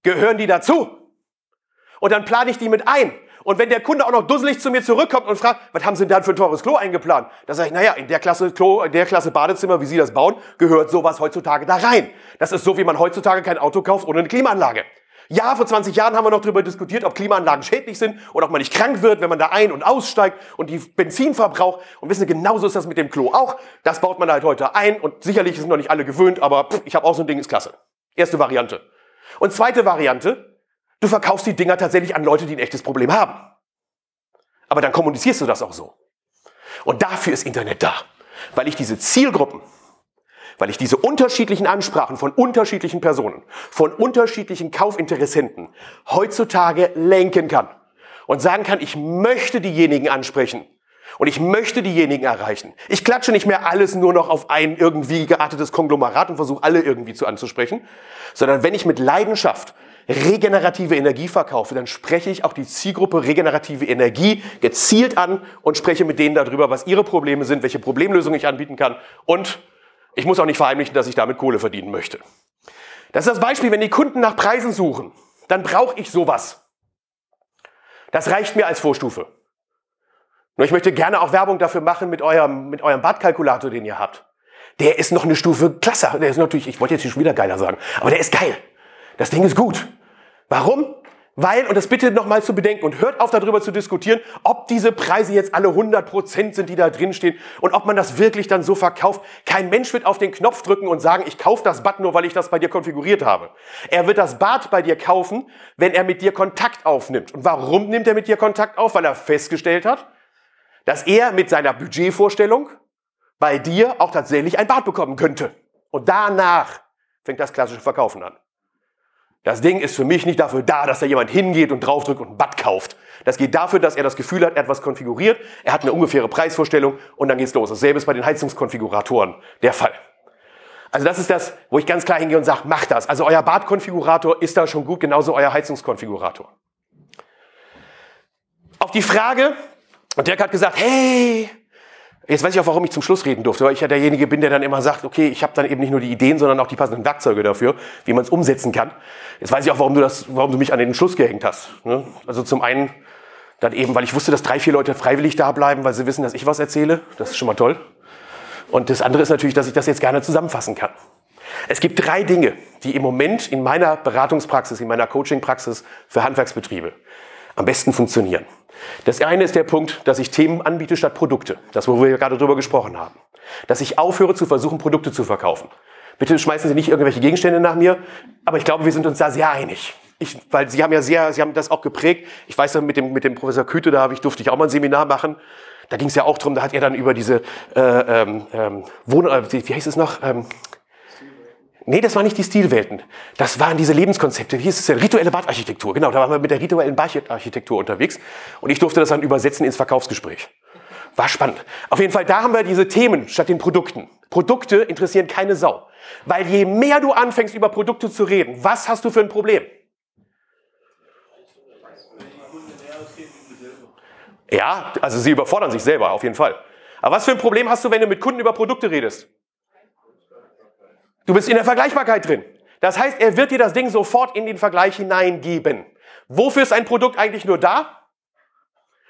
B: gehören die dazu. Und dann plane ich die mit ein. Und wenn der Kunde auch noch dusselig zu mir zurückkommt und fragt, was haben Sie denn da für ein teures Klo eingeplant? Da sage ich, naja, in der Klasse Klo, in der Klasse Badezimmer, wie Sie das bauen, gehört sowas heutzutage da rein. Das ist so, wie man heutzutage kein Auto kauft ohne eine Klimaanlage. Ja, vor 20 Jahren haben wir noch darüber diskutiert, ob Klimaanlagen schädlich sind oder ob man nicht krank wird, wenn man da ein- und aussteigt und die Benzinverbrauch. Und wissen Sie, genauso ist das mit dem Klo auch. Das baut man halt heute ein und sicherlich sind noch nicht alle gewöhnt, aber pff, ich habe auch so ein Ding, ist klasse. Erste Variante. Und zweite Variante, du verkaufst die Dinger tatsächlich an Leute, die ein echtes Problem haben. Aber dann kommunizierst du das auch so. Und dafür ist Internet da. Weil ich diese Zielgruppen weil ich diese unterschiedlichen Ansprachen von unterschiedlichen Personen, von unterschiedlichen Kaufinteressenten heutzutage lenken kann und sagen kann, ich möchte diejenigen ansprechen und ich möchte diejenigen erreichen. Ich klatsche nicht mehr alles nur noch auf ein irgendwie geartetes Konglomerat und versuche alle irgendwie zu anzusprechen, sondern wenn ich mit Leidenschaft regenerative Energie verkaufe, dann spreche ich auch die Zielgruppe regenerative Energie gezielt an und spreche mit denen darüber, was ihre Probleme sind, welche Problemlösungen ich anbieten kann und ich muss auch nicht verheimlichen, dass ich damit Kohle verdienen möchte. Das ist das Beispiel, wenn die Kunden nach Preisen suchen, dann brauche ich sowas. Das reicht mir als Vorstufe. Nur ich möchte gerne auch Werbung dafür machen mit eurem, mit eurem Badkalkulator, den ihr habt. der ist noch eine Stufe klasser. Der ist natürlich, ich wollte jetzt hier schon wieder geiler sagen, aber der ist geil. Das Ding ist gut. Warum? Weil, und das bitte nochmal zu bedenken und hört auf darüber zu diskutieren, ob diese Preise jetzt alle 100% sind, die da drin stehen und ob man das wirklich dann so verkauft. Kein Mensch wird auf den Knopf drücken und sagen, ich kaufe das Bad nur, weil ich das bei dir konfiguriert habe. Er wird das Bad bei dir kaufen, wenn er mit dir Kontakt aufnimmt. Und warum nimmt er mit dir Kontakt auf? Weil er festgestellt hat, dass er mit seiner Budgetvorstellung bei dir auch tatsächlich ein Bad bekommen könnte. Und danach fängt das klassische Verkaufen an. Das Ding ist für mich nicht dafür da, dass da jemand hingeht und draufdrückt und ein Bad kauft. Das geht dafür, dass er das Gefühl hat, er hat was konfiguriert, er hat eine ungefähre Preisvorstellung und dann geht's los. Dasselbe ist bei den Heizungskonfiguratoren der Fall. Also das ist das, wo ich ganz klar hingehe und sage, macht das. Also euer Badkonfigurator ist da schon gut, genauso euer Heizungskonfigurator. Auf die Frage, und Dirk hat gesagt, hey, Jetzt weiß ich auch, warum ich zum Schluss reden durfte, weil ich ja derjenige bin, der dann immer sagt, okay, ich habe dann eben nicht nur die Ideen, sondern auch die passenden Werkzeuge dafür, wie man es umsetzen kann. Jetzt weiß ich auch, warum du, das, warum du mich an den Schluss gehängt hast. Ne? Also zum einen dann eben, weil ich wusste, dass drei, vier Leute freiwillig da bleiben, weil sie wissen, dass ich was erzähle. Das ist schon mal toll. Und das andere ist natürlich, dass ich das jetzt gerne zusammenfassen kann. Es gibt drei Dinge, die im Moment in meiner Beratungspraxis, in meiner Coachingpraxis für Handwerksbetriebe am besten funktionieren. Das eine ist der Punkt, dass ich Themen anbiete statt Produkte. Das, wo wir gerade drüber gesprochen haben. Dass ich aufhöre zu versuchen, Produkte zu verkaufen. Bitte schmeißen Sie nicht irgendwelche Gegenstände nach mir, aber ich glaube, wir sind uns da sehr einig. Ich, weil Sie haben ja sehr, Sie haben das auch geprägt. Ich weiß ja, mit dem, mit dem Professor Küte, da ich, durfte ich auch mal ein Seminar machen. Da ging es ja auch drum, da hat er dann über diese äh, ähm, ähm Wohn, äh, wie, wie heißt es noch? Ähm, Nee, das waren nicht die Stilwelten. Das waren diese Lebenskonzepte. Wie hieß es denn? Rituelle Badarchitektur. Genau, da waren wir mit der rituellen Badarchitektur unterwegs. Und ich durfte das dann übersetzen ins Verkaufsgespräch. War spannend. Auf jeden Fall, da haben wir diese Themen statt den Produkten. Produkte interessieren keine Sau. Weil je mehr du anfängst, über Produkte zu reden, was hast du für ein Problem? Ja, also sie überfordern sich selber, auf jeden Fall. Aber was für ein Problem hast du, wenn du mit Kunden über Produkte redest? Du bist in der Vergleichbarkeit drin. Das heißt, er wird dir das Ding sofort in den Vergleich hineingeben. Wofür ist ein Produkt eigentlich nur da?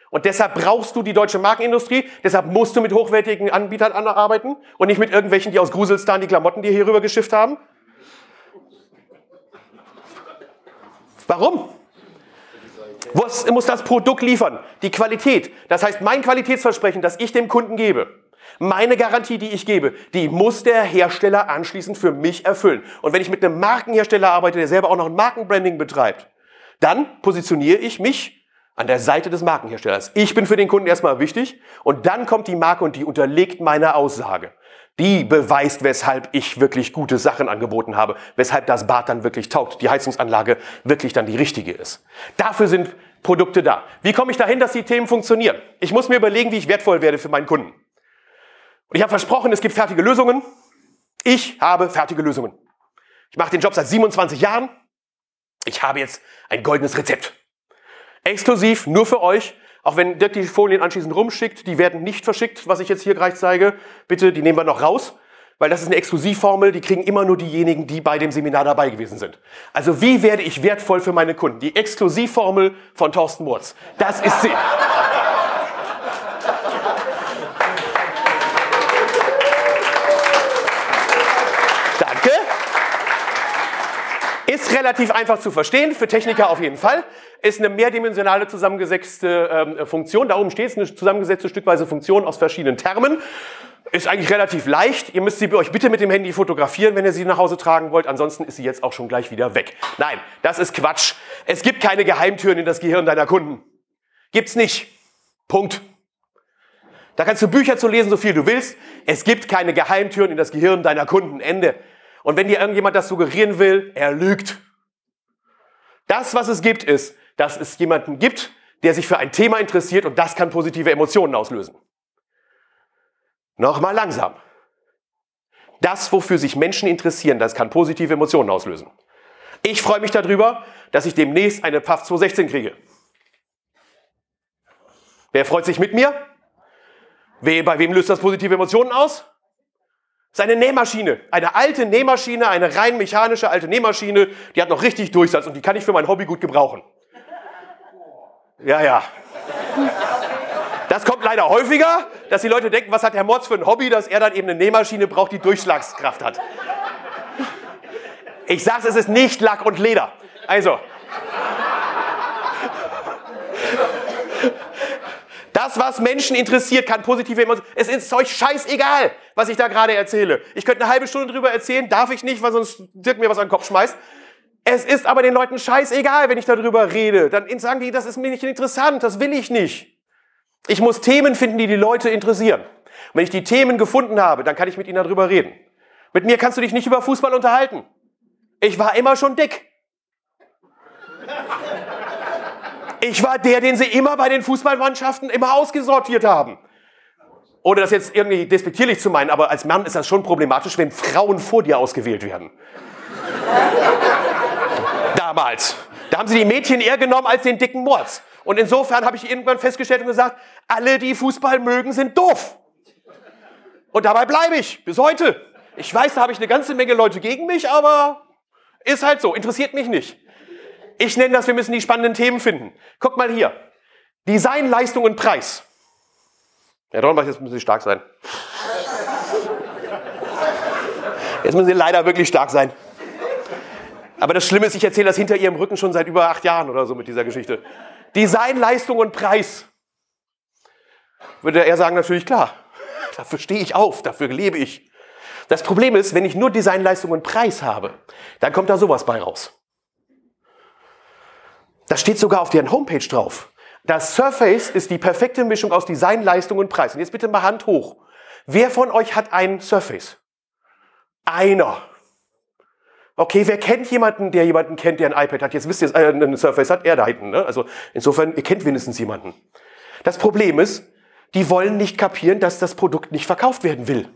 B: Und deshalb brauchst du die deutsche Markenindustrie, deshalb musst du mit hochwertigen Anbietern arbeiten und nicht mit irgendwelchen, die aus Gruselstan die Klamotten dir hier rüber geschifft haben. Warum? Was muss das Produkt liefern? Die Qualität. Das heißt, mein Qualitätsversprechen, das ich dem Kunden gebe, meine Garantie, die ich gebe, die muss der Hersteller anschließend für mich erfüllen. Und wenn ich mit einem Markenhersteller arbeite, der selber auch noch ein Markenbranding betreibt, dann positioniere ich mich an der Seite des Markenherstellers. Ich bin für den Kunden erstmal wichtig und dann kommt die Marke und die unterlegt meine Aussage. Die beweist, weshalb ich wirklich gute Sachen angeboten habe, weshalb das Bad dann wirklich taugt, die Heizungsanlage wirklich dann die richtige ist. Dafür sind Produkte da. Wie komme ich dahin, dass die Themen funktionieren? Ich muss mir überlegen, wie ich wertvoll werde für meinen Kunden. Und ich habe versprochen, es gibt fertige Lösungen. Ich habe fertige Lösungen. Ich mache den Job seit 27 Jahren. Ich habe jetzt ein goldenes Rezept. Exklusiv, nur für euch. Auch wenn Dirk die Folien anschließend rumschickt, die werden nicht verschickt, was ich jetzt hier gleich zeige. Bitte, die nehmen wir noch raus, weil das ist eine Exklusivformel, die kriegen immer nur diejenigen, die bei dem Seminar dabei gewesen sind. Also wie werde ich wertvoll für meine Kunden? Die Exklusivformel von Thorsten Murz. Das ist sie. Relativ einfach zu verstehen, für Techniker auf jeden Fall. Ist eine mehrdimensionale zusammengesetzte ähm, Funktion. Da oben steht es, eine zusammengesetzte stückweise Funktion aus verschiedenen Termen. Ist eigentlich relativ leicht. Ihr müsst sie euch bitte mit dem Handy fotografieren, wenn ihr sie nach Hause tragen wollt. Ansonsten ist sie jetzt auch schon gleich wieder weg. Nein, das ist Quatsch. Es gibt keine Geheimtüren in das Gehirn deiner Kunden. Gibt's nicht. Punkt. Da kannst du Bücher zu lesen, so viel du willst. Es gibt keine Geheimtüren in das Gehirn deiner Kunden. Ende. Und wenn dir irgendjemand das suggerieren will, er lügt. Das, was es gibt, ist, dass es jemanden gibt, der sich für ein Thema interessiert und das kann positive Emotionen auslösen. Nochmal langsam. Das, wofür sich Menschen interessieren, das kann positive Emotionen auslösen. Ich freue mich darüber, dass ich demnächst eine PAF 216 kriege. Wer freut sich mit mir? Bei wem löst das positive Emotionen aus? Seine Nähmaschine, eine alte Nähmaschine, eine rein mechanische alte Nähmaschine, die hat noch richtig Durchsatz und die kann ich für mein Hobby gut gebrauchen. Ja, ja. Das kommt leider häufiger, dass die Leute denken, was hat Herr Motz für ein Hobby, dass er dann eben eine Nähmaschine braucht, die Durchschlagskraft hat. Ich sag's, es ist nicht Lack und Leder. Also. Das, was Menschen interessiert, kann positive Emotionen. Es ist euch scheißegal, was ich da gerade erzähle. Ich könnte eine halbe Stunde drüber erzählen, darf ich nicht, weil sonst Dirk mir was an den Kopf schmeißt. Es ist aber den Leuten scheißegal, wenn ich darüber rede. Dann sagen die, das ist mir nicht interessant, das will ich nicht. Ich muss Themen finden, die die Leute interessieren. Und wenn ich die Themen gefunden habe, dann kann ich mit ihnen darüber reden. Mit mir kannst du dich nicht über Fußball unterhalten. Ich war immer schon dick. Ich war der, den sie immer bei den Fußballmannschaften immer ausgesortiert haben. Ohne das jetzt irgendwie despektierlich zu meinen, aber als Mann ist das schon problematisch, wenn Frauen vor dir ausgewählt werden. Damals. Da haben sie die Mädchen eher genommen als den dicken Mords. Und insofern habe ich irgendwann festgestellt und gesagt, alle, die Fußball mögen, sind doof. Und dabei bleibe ich bis heute. Ich weiß, da habe ich eine ganze Menge Leute gegen mich, aber ist halt so, interessiert mich nicht. Ich nenne das, wir müssen die spannenden Themen finden. Guck mal hier. Design, Leistung und Preis. Ja, Dornbach, jetzt müssen Sie stark sein. Jetzt müssen Sie leider wirklich stark sein. Aber das Schlimme ist, ich erzähle das hinter Ihrem Rücken schon seit über acht Jahren oder so mit dieser Geschichte. Design, Leistung und Preis. Würde er sagen, natürlich klar. Dafür stehe ich auf, dafür lebe ich. Das Problem ist, wenn ich nur Design, Leistung und Preis habe, dann kommt da sowas bei raus. Das steht sogar auf deren Homepage drauf. Das Surface ist die perfekte Mischung aus Design, Leistung und Preis. Und jetzt bitte mal Hand hoch. Wer von euch hat ein Surface? Einer. Okay, wer kennt jemanden, der jemanden kennt, der ein iPad hat? Jetzt wisst ihr, äh, ein Surface hat er da hinten. Ne? Also insofern, ihr kennt wenigstens jemanden. Das Problem ist, die wollen nicht kapieren, dass das Produkt nicht verkauft werden will.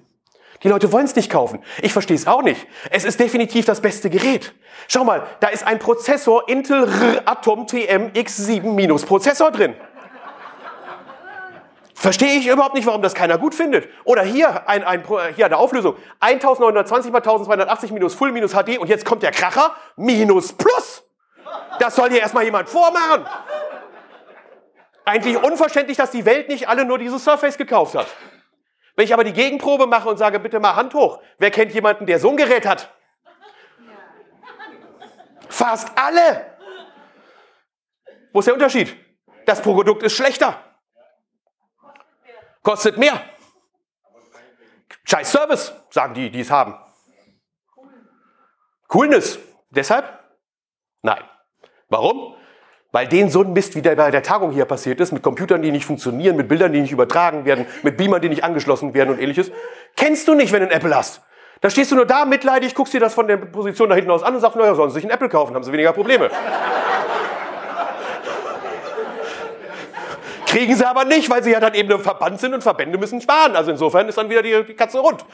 B: Die Leute wollen es nicht kaufen. Ich verstehe es auch nicht. Es ist definitiv das beste Gerät. Schau mal, da ist ein Prozessor Intel R Atom TM X7 Prozessor drin. Verstehe ich überhaupt nicht, warum das keiner gut findet. Oder hier, ein, ein, hier eine Auflösung. 1920 mal 1280 minus Full minus HD und jetzt kommt der Kracher minus Plus. Das soll hier erstmal jemand vormachen. Eigentlich unverständlich, dass die Welt nicht alle nur dieses Surface gekauft hat. Wenn ich aber die Gegenprobe mache und sage, bitte mal Hand hoch, wer kennt jemanden, der so ein Gerät hat? Fast alle. Wo ist der Unterschied? Das Produkt ist schlechter. Kostet mehr. Scheiß Service, sagen die, die es haben. Coolness. Deshalb? Nein. Warum? Weil denen so ein Mist, wie der bei der Tagung hier passiert ist, mit Computern, die nicht funktionieren, mit Bildern, die nicht übertragen werden, mit Beamern, die nicht angeschlossen werden und ähnliches, kennst du nicht, wenn du ein Apple hast. Da stehst du nur da mitleidig, guckst dir das von der Position da hinten aus an und sagst, naja, sollen sie sich ein Apple kaufen, haben sie weniger Probleme. Kriegen sie aber nicht, weil sie ja dann eben im Verband sind und Verbände müssen sparen. Also insofern ist dann wieder die, die Katze rund.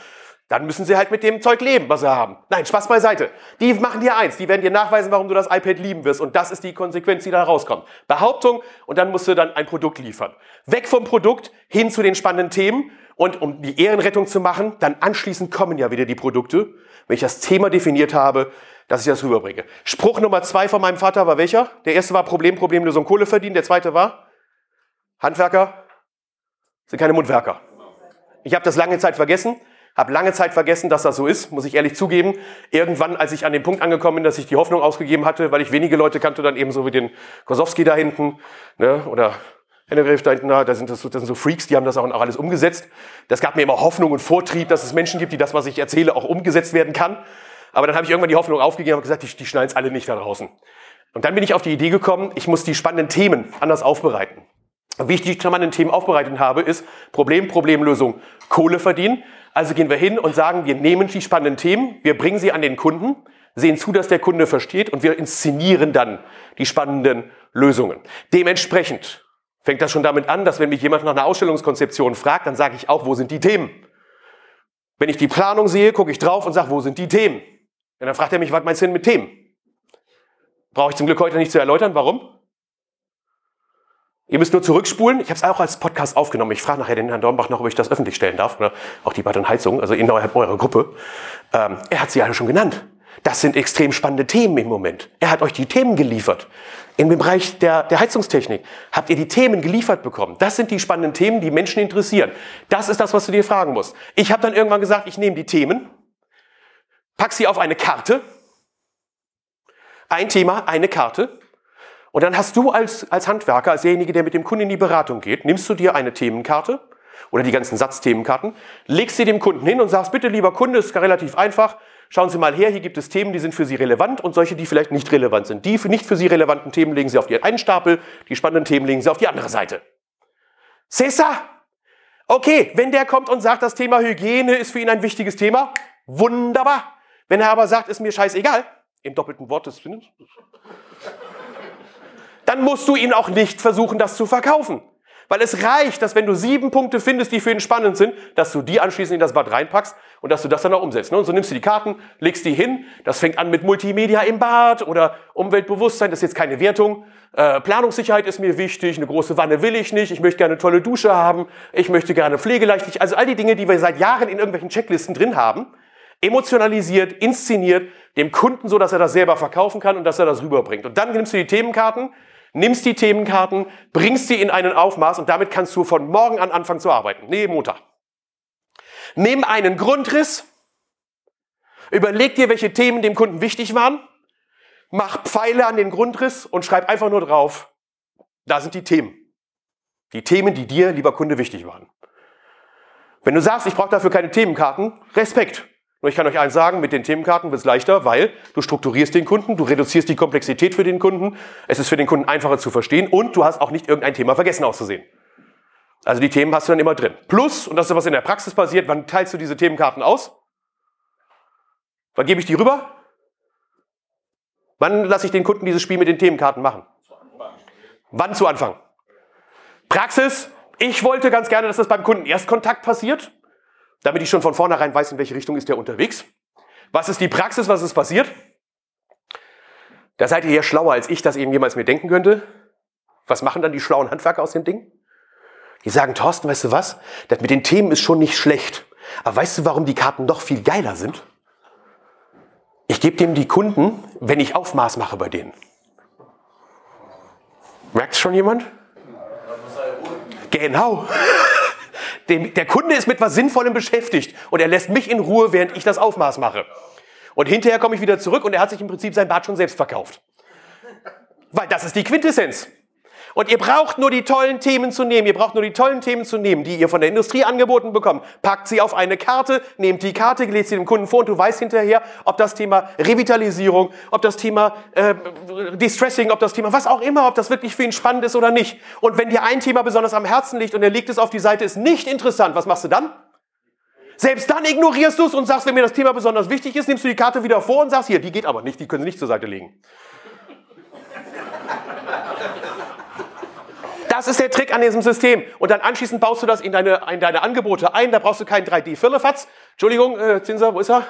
B: Dann müssen sie halt mit dem Zeug leben, was sie haben. Nein, Spaß beiseite. Die machen dir eins, die werden dir nachweisen, warum du das iPad lieben wirst. Und das ist die Konsequenz, die da rauskommt. Behauptung und dann musst du dann ein Produkt liefern. Weg vom Produkt hin zu den spannenden Themen. Und um die Ehrenrettung zu machen, dann anschließend kommen ja wieder die Produkte. Wenn ich das Thema definiert habe, dass ich das rüberbringe. Spruch Nummer zwei von meinem Vater war welcher? Der erste war Problem, Problemlösung, Kohle verdienen. Der zweite war Handwerker sind keine Mundwerker. Ich habe das lange Zeit vergessen. Habe lange Zeit vergessen, dass das so ist, muss ich ehrlich zugeben. Irgendwann, als ich an dem Punkt angekommen bin, dass ich die Hoffnung ausgegeben hatte, weil ich wenige Leute kannte, dann eben so wie den Kosowski da hinten ne, oder Hennegriff da hinten, da sind, das, das sind so Freaks, die haben das auch, auch alles umgesetzt. Das gab mir immer Hoffnung und Vortrieb, dass es Menschen gibt, die das, was ich erzähle, auch umgesetzt werden kann. Aber dann habe ich irgendwann die Hoffnung aufgegeben und gesagt, die, die schnallen es alle nicht da draußen. Und dann bin ich auf die Idee gekommen, ich muss die spannenden Themen anders aufbereiten. Wie ich die spannenden Themen aufbereitet habe, ist Problem, Problemlösung, Kohle verdienen. Also gehen wir hin und sagen, wir nehmen die spannenden Themen, wir bringen sie an den Kunden, sehen zu, dass der Kunde versteht und wir inszenieren dann die spannenden Lösungen. Dementsprechend fängt das schon damit an, dass wenn mich jemand nach einer Ausstellungskonzeption fragt, dann sage ich auch, wo sind die Themen? Wenn ich die Planung sehe, gucke ich drauf und sage, wo sind die Themen? Und dann fragt er mich, was meinst du denn mit Themen? Brauche ich zum Glück heute nicht zu erläutern, warum? Ihr müsst nur zurückspulen. Ich habe es auch als Podcast aufgenommen. Ich frage nachher den Herrn Dornbach noch, ob ich das öffentlich stellen darf. Oder auch die Bad- Heizung, also innerhalb eurer Gruppe. Ähm, er hat sie alle schon genannt. Das sind extrem spannende Themen im Moment. Er hat euch die Themen geliefert. Dem Bereich der, der Heizungstechnik habt ihr die Themen geliefert bekommen. Das sind die spannenden Themen, die Menschen interessieren. Das ist das, was du dir fragen musst. Ich habe dann irgendwann gesagt, ich nehme die Themen, pack sie auf eine Karte. Ein Thema, eine Karte. Und dann hast du als, als Handwerker, als derjenige, der mit dem Kunden in die Beratung geht, nimmst du dir eine Themenkarte oder die ganzen Satzthemenkarten, legst sie dem Kunden hin und sagst, bitte lieber Kunde, ist relativ einfach, schauen Sie mal her, hier gibt es Themen, die sind für Sie relevant und solche, die vielleicht nicht relevant sind. Die nicht für Sie relevanten Themen legen Sie auf die einen Stapel, die spannenden Themen legen Sie auf die andere Seite. César! Okay, wenn der kommt und sagt, das Thema Hygiene ist für ihn ein wichtiges Thema, wunderbar. Wenn er aber sagt, ist mir scheißegal, im doppelten Wort des Sinnes, dann musst du ihn auch nicht versuchen, das zu verkaufen. Weil es reicht, dass wenn du sieben Punkte findest, die für ihn spannend sind, dass du die anschließend in das Bad reinpackst und dass du das dann auch umsetzt. Ne? Und so nimmst du die Karten, legst die hin. Das fängt an mit Multimedia im Bad oder Umweltbewusstsein. Das ist jetzt keine Wertung. Äh, Planungssicherheit ist mir wichtig. Eine große Wanne will ich nicht. Ich möchte gerne eine tolle Dusche haben. Ich möchte gerne Pflegeleichtigkeit. Also all die Dinge, die wir seit Jahren in irgendwelchen Checklisten drin haben. Emotionalisiert, inszeniert, dem Kunden so, dass er das selber verkaufen kann und dass er das rüberbringt. Und dann nimmst du die Themenkarten, nimmst die Themenkarten, bringst sie in einen Aufmaß und damit kannst du von morgen an anfangen zu arbeiten. Nee, Montag. Nimm einen Grundriss, überleg dir, welche Themen dem Kunden wichtig waren, mach Pfeile an den Grundriss und schreib einfach nur drauf, da sind die Themen. Die Themen, die dir, lieber Kunde, wichtig waren. Wenn du sagst, ich brauche dafür keine Themenkarten, Respekt. Nur ich kann euch eins sagen, mit den Themenkarten wird es leichter, weil du strukturierst den Kunden, du reduzierst die Komplexität für den Kunden, es ist für den Kunden einfacher zu verstehen und du hast auch nicht irgendein Thema vergessen auszusehen. Also die Themen hast du dann immer drin. Plus, und das ist was in der Praxis passiert, wann teilst du diese Themenkarten aus? Wann gebe ich die rüber? Wann lasse ich den Kunden dieses Spiel mit den Themenkarten machen? Wann zu Anfang? Praxis, ich wollte ganz gerne, dass das beim Kunden Erstkontakt passiert damit ich schon von vornherein weiß, in welche Richtung ist der unterwegs. Was ist die Praxis, was ist passiert? Da seid ihr ja schlauer, als ich das eben jemals mir denken könnte. Was machen dann die schlauen Handwerker aus dem Ding? Die sagen, Thorsten, weißt du was? Das mit den Themen ist schon nicht schlecht. Aber weißt du, warum die Karten noch viel geiler sind? Ich gebe dem die Kunden, wenn ich Aufmaß mache bei denen. Merkt schon jemand? Genau der Kunde ist mit was Sinnvollem beschäftigt und er lässt mich in Ruhe, während ich das Aufmaß mache. Und hinterher komme ich wieder zurück und er hat sich im Prinzip sein Bad schon selbst verkauft. Weil das ist die Quintessenz. Und ihr braucht nur die tollen Themen zu nehmen. Ihr braucht nur die tollen Themen zu nehmen, die ihr von der Industrie angeboten bekommt. Packt sie auf eine Karte, nehmt die Karte, legt sie dem Kunden vor und du weißt hinterher, ob das Thema Revitalisierung, ob das Thema äh, Distressing, ob das Thema was auch immer, ob das wirklich für ihn spannend ist oder nicht. Und wenn dir ein Thema besonders am Herzen liegt und er legt es auf die Seite, ist nicht interessant, was machst du dann? Selbst dann ignorierst du es und sagst, wenn mir das Thema besonders wichtig ist, nimmst du die Karte wieder vor und sagst, hier, die geht aber nicht, die können Sie nicht zur Seite legen. Das ist der Trick an diesem System. Und dann anschließend baust du das in deine, in deine Angebote ein. Da brauchst du keinen 3D-Firlefatz. Entschuldigung, äh, Zinser, wo ist er?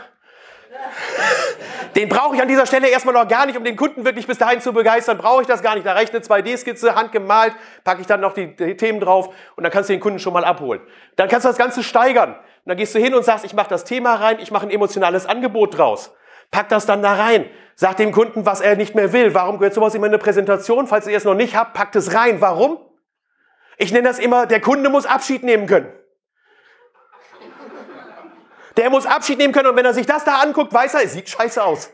B: Den brauche ich an dieser Stelle erstmal noch gar nicht, um den Kunden wirklich bis dahin zu begeistern. Brauche ich das gar nicht. Da reicht eine 2D-Skizze, handgemalt, packe ich dann noch die, die, Themen drauf und dann kannst du den Kunden schon mal abholen. Dann kannst du das Ganze steigern. Und dann gehst du hin und sagst, ich mache das Thema rein, ich mache ein emotionales Angebot draus. Pack das dann da rein. Sag dem Kunden, was er nicht mehr will. Warum gehört sowas immer in eine Präsentation? Falls ihr es noch nicht habt, packt es rein. Warum? Ich nenne das immer, der Kunde muss Abschied nehmen können. Der muss Abschied nehmen können und wenn er sich das da anguckt, weiß er, es sieht scheiße aus.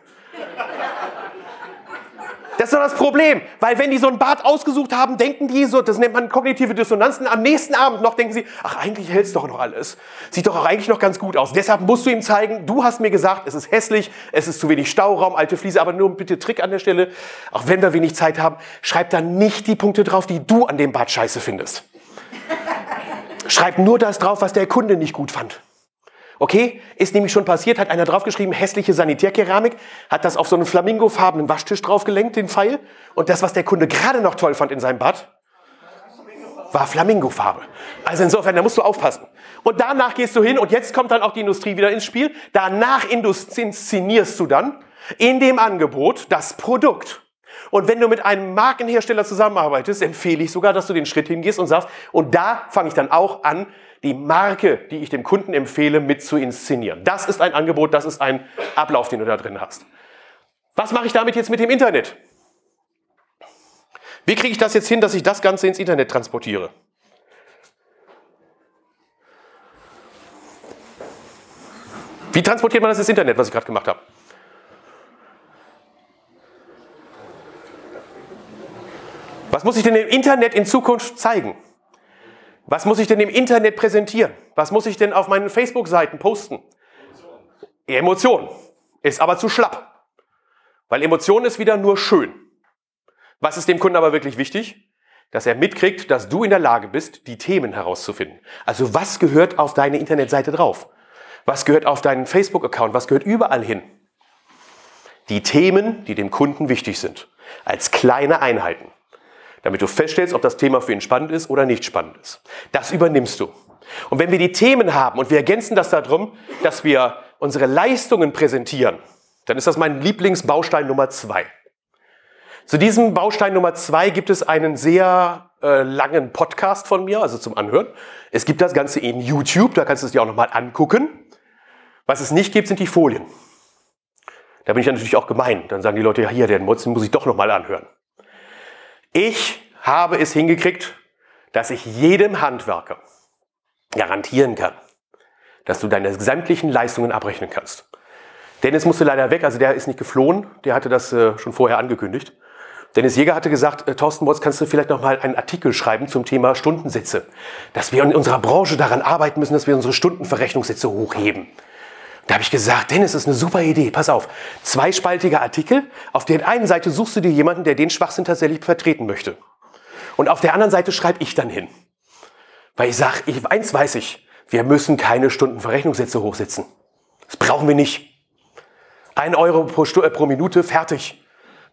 B: Das ist doch das Problem, weil wenn die so ein Bad ausgesucht haben, denken die so, das nennt man kognitive Dissonanzen, am nächsten Abend noch denken sie, ach eigentlich hält's doch noch alles. Sieht doch auch eigentlich noch ganz gut aus. Deshalb musst du ihm zeigen, du hast mir gesagt, es ist hässlich, es ist zu wenig Stauraum, alte Fliese, aber nur bitte Trick an der Stelle, auch wenn wir wenig Zeit haben, schreib da nicht die Punkte drauf, die du an dem Bad scheiße findest. schreib nur das drauf, was der Kunde nicht gut fand. Okay, ist nämlich schon passiert, hat einer draufgeschrieben, hässliche Sanitärkeramik, hat das auf so einen flamingofarbenen Waschtisch draufgelenkt, den Pfeil. Und das, was der Kunde gerade noch toll fand in seinem Bad, war Flamingofarbe. Also insofern, da musst du aufpassen. Und danach gehst du hin und jetzt kommt dann auch die Industrie wieder ins Spiel. Danach inszenierst du dann in dem Angebot das Produkt. Und wenn du mit einem Markenhersteller zusammenarbeitest, empfehle ich sogar, dass du den Schritt hingehst und sagst, und da fange ich dann auch an, die Marke, die ich dem Kunden empfehle, mit zu inszenieren. Das ist ein Angebot, das ist ein Ablauf, den du da drin hast. Was mache ich damit jetzt mit dem Internet? Wie kriege ich das jetzt hin, dass ich das Ganze ins Internet transportiere? Wie transportiert man das ins Internet, was ich gerade gemacht habe? Was muss ich denn im Internet in Zukunft zeigen? Was muss ich denn im Internet präsentieren? Was muss ich denn auf meinen Facebook-Seiten posten? Emotion. Ist aber zu schlapp. Weil Emotion ist wieder nur schön. Was ist dem Kunden aber wirklich wichtig? Dass er mitkriegt, dass du in der Lage bist, die Themen herauszufinden. Also was gehört auf deine Internetseite drauf? Was gehört auf deinen Facebook-Account? Was gehört überall hin? Die Themen, die dem Kunden wichtig sind. Als kleine Einheiten damit du feststellst, ob das Thema für ihn spannend ist oder nicht spannend ist. Das übernimmst du. Und wenn wir die Themen haben und wir ergänzen das darum, dass wir unsere Leistungen präsentieren, dann ist das mein Lieblingsbaustein Nummer zwei. Zu diesem Baustein Nummer zwei gibt es einen sehr äh, langen Podcast von mir, also zum Anhören. Es gibt das Ganze in YouTube, da kannst du es dir auch nochmal angucken. Was es nicht gibt, sind die Folien. Da bin ich natürlich auch gemein. Dann sagen die Leute, ja hier, den Motzen muss ich doch nochmal anhören. Ich habe es hingekriegt, dass ich jedem Handwerker garantieren kann, dass du deine sämtlichen Leistungen abrechnen kannst. Dennis musste leider weg, also der ist nicht geflohen, der hatte das äh, schon vorher angekündigt. Dennis Jäger hatte gesagt, äh, Thorsten Motz, kannst du vielleicht noch mal einen Artikel schreiben zum Thema Stundensätze, dass wir in unserer Branche daran arbeiten müssen, dass wir unsere Stundenverrechnungssätze hochheben. Da habe ich gesagt, Dennis, das ist eine super Idee. Pass auf, zweispaltiger Artikel. Auf der einen Seite suchst du dir jemanden, der den Schwachsinn tatsächlich vertreten möchte. Und auf der anderen Seite schreibe ich dann hin. Weil ich sage, ich, eins weiß ich, wir müssen keine Stundenverrechnungssätze hochsetzen. Das brauchen wir nicht. Ein Euro pro, Stu äh, pro Minute, fertig.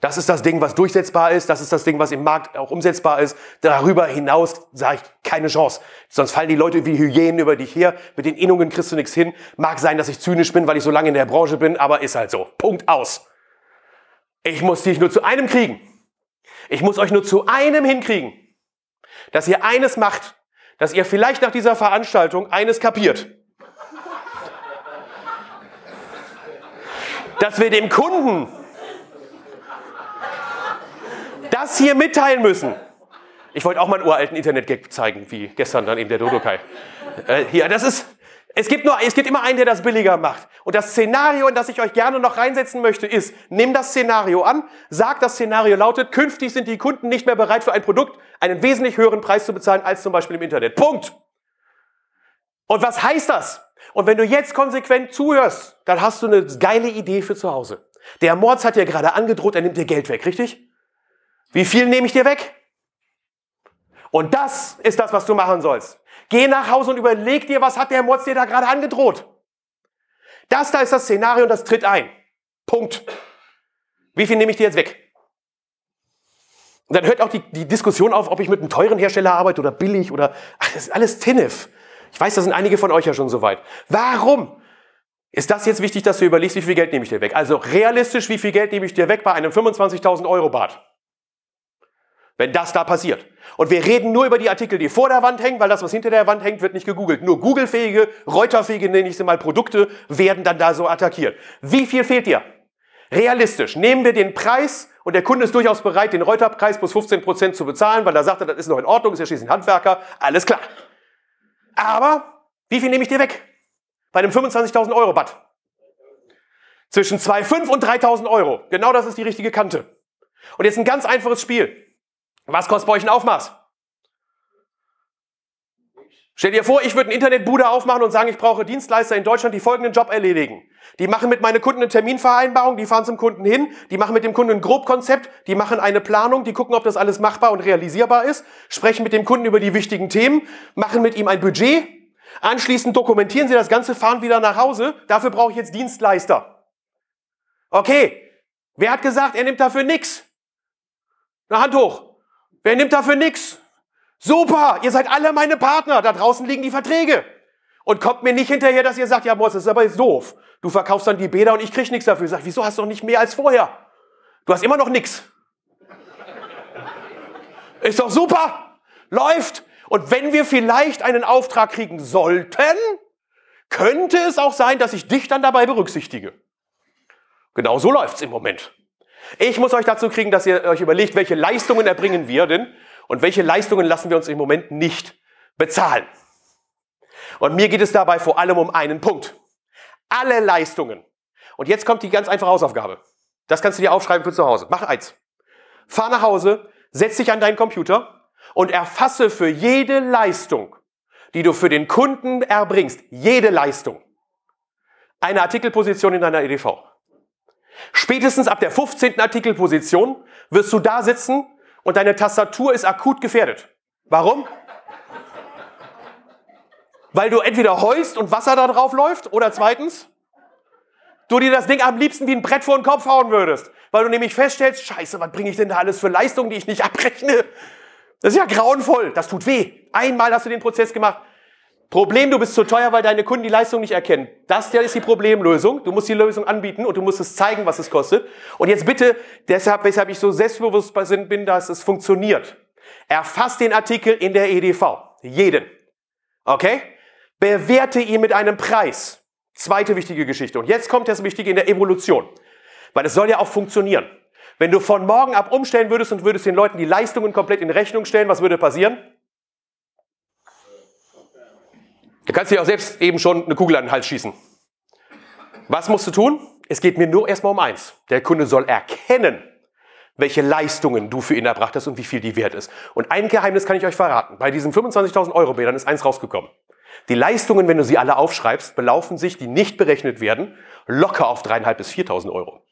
B: Das ist das Ding, was durchsetzbar ist. Das ist das Ding, was im Markt auch umsetzbar ist. Darüber hinaus sage ich keine Chance. Sonst fallen die Leute wie Hyänen über dich her. Mit den Innungen kriegst du nichts hin. Mag sein, dass ich zynisch bin, weil ich so lange in der Branche bin, aber ist halt so. Punkt aus. Ich muss dich nur zu einem kriegen. Ich muss euch nur zu einem hinkriegen. Dass ihr eines macht. Dass ihr vielleicht nach dieser Veranstaltung eines kapiert. Dass wir dem Kunden das hier mitteilen müssen. Ich wollte auch mal einen uralten Internet-Gag zeigen, wie gestern dann eben der Dodokai. Äh, hier, das ist, es gibt nur, es gibt immer einen, der das billiger macht. Und das Szenario, in das ich euch gerne noch reinsetzen möchte, ist, nimm das Szenario an, sag, das Szenario lautet, künftig sind die Kunden nicht mehr bereit für ein Produkt einen wesentlich höheren Preis zu bezahlen als zum Beispiel im Internet. Punkt. Und was heißt das? Und wenn du jetzt konsequent zuhörst, dann hast du eine geile Idee für zu Hause. Der Mords hat dir gerade angedroht, er nimmt dir Geld weg, richtig? Wie viel nehme ich dir weg? Und das ist das, was du machen sollst. Geh nach Hause und überleg dir, was hat der Motz dir da gerade angedroht. Das da ist das Szenario und das tritt ein. Punkt. Wie viel nehme ich dir jetzt weg? Und dann hört auch die, die Diskussion auf, ob ich mit einem teuren Hersteller arbeite oder billig oder, ach, das ist alles Tinnef. Ich weiß, da sind einige von euch ja schon so weit. Warum? Ist das jetzt wichtig, dass du überlegst, wie viel Geld nehme ich dir weg? Also realistisch, wie viel Geld nehme ich dir weg bei einem 25.000 Euro Bad? Wenn das da passiert. Und wir reden nur über die Artikel, die vor der Wand hängen, weil das, was hinter der Wand hängt, wird nicht gegoogelt. Nur Googlefähige, Reuterfähige, nenne ich sie mal, Produkte werden dann da so attackiert. Wie viel fehlt dir? Realistisch. Nehmen wir den Preis und der Kunde ist durchaus bereit, den Reuterpreis plus 15% zu bezahlen, weil er sagt, das ist noch in Ordnung, ist ja schließlich ein Handwerker, alles klar. Aber wie viel nehme ich dir weg? Bei einem 25.000 Euro Bad. Zwischen 2,5 und 3.000 Euro. Genau das ist die richtige Kante. Und jetzt ein ganz einfaches Spiel. Was kostet bei euch ein Aufmaß? Stell dir vor, ich würde eine Internetbude aufmachen und sagen, ich brauche Dienstleister in Deutschland, die folgenden Job erledigen. Die machen mit meinen Kunden eine Terminvereinbarung, die fahren zum Kunden hin, die machen mit dem Kunden ein Grobkonzept, die machen eine Planung, die gucken, ob das alles machbar und realisierbar ist, sprechen mit dem Kunden über die wichtigen Themen, machen mit ihm ein Budget, anschließend dokumentieren sie das Ganze, fahren wieder nach Hause. Dafür brauche ich jetzt Dienstleister. Okay, wer hat gesagt, er nimmt dafür nichts? Eine Hand hoch. Wer nimmt dafür nix? Super, ihr seid alle meine Partner. Da draußen liegen die Verträge. Und kommt mir nicht hinterher, dass ihr sagt, ja, Boss, das ist aber jetzt doof. Du verkaufst dann die Bäder und ich krieg nichts dafür. Ich sag, wieso hast du noch nicht mehr als vorher? Du hast immer noch nix. Ist doch super. Läuft. Und wenn wir vielleicht einen Auftrag kriegen sollten, könnte es auch sein, dass ich dich dann dabei berücksichtige. Genau so läuft's im Moment. Ich muss euch dazu kriegen, dass ihr euch überlegt, welche Leistungen erbringen wir denn und welche Leistungen lassen wir uns im Moment nicht bezahlen. Und mir geht es dabei vor allem um einen Punkt. Alle Leistungen. Und jetzt kommt die ganz einfache Hausaufgabe. Das kannst du dir aufschreiben für zu Hause. Mach eins. Fahr nach Hause, setz dich an deinen Computer und erfasse für jede Leistung, die du für den Kunden erbringst, jede Leistung, eine Artikelposition in deiner EDV. Spätestens ab der 15. Artikelposition wirst du da sitzen und deine Tastatur ist akut gefährdet. Warum? Weil du entweder heust und Wasser da drauf läuft oder zweitens, du dir das Ding am liebsten wie ein Brett vor den Kopf hauen würdest. Weil du nämlich feststellst, scheiße, was bringe ich denn da alles für Leistungen, die ich nicht abrechne? Das ist ja grauenvoll, das tut weh. Einmal hast du den Prozess gemacht. Problem, du bist zu teuer, weil deine Kunden die Leistung nicht erkennen. Das ist die Problemlösung. Du musst die Lösung anbieten und du musst es zeigen, was es kostet. Und jetzt bitte, deshalb, weshalb ich so selbstbewusst bin, dass es funktioniert. Erfasst den Artikel in der EDV. Jeden. Okay? Bewerte ihn mit einem Preis. Zweite wichtige Geschichte. Und jetzt kommt das Wichtige in der Evolution. Weil es soll ja auch funktionieren. Wenn du von morgen ab umstellen würdest und würdest den Leuten die Leistungen komplett in Rechnung stellen, was würde passieren? Du kannst dir auch selbst eben schon eine Kugel an den Hals schießen. Was musst du tun? Es geht mir nur erstmal um eins. Der Kunde soll erkennen, welche Leistungen du für ihn erbracht hast und wie viel die wert ist. Und ein Geheimnis kann ich euch verraten. Bei diesen 25.000 Euro Bädern ist eins rausgekommen. Die Leistungen, wenn du sie alle aufschreibst, belaufen sich, die nicht berechnet werden, locker auf 3.500 bis 4.000 Euro.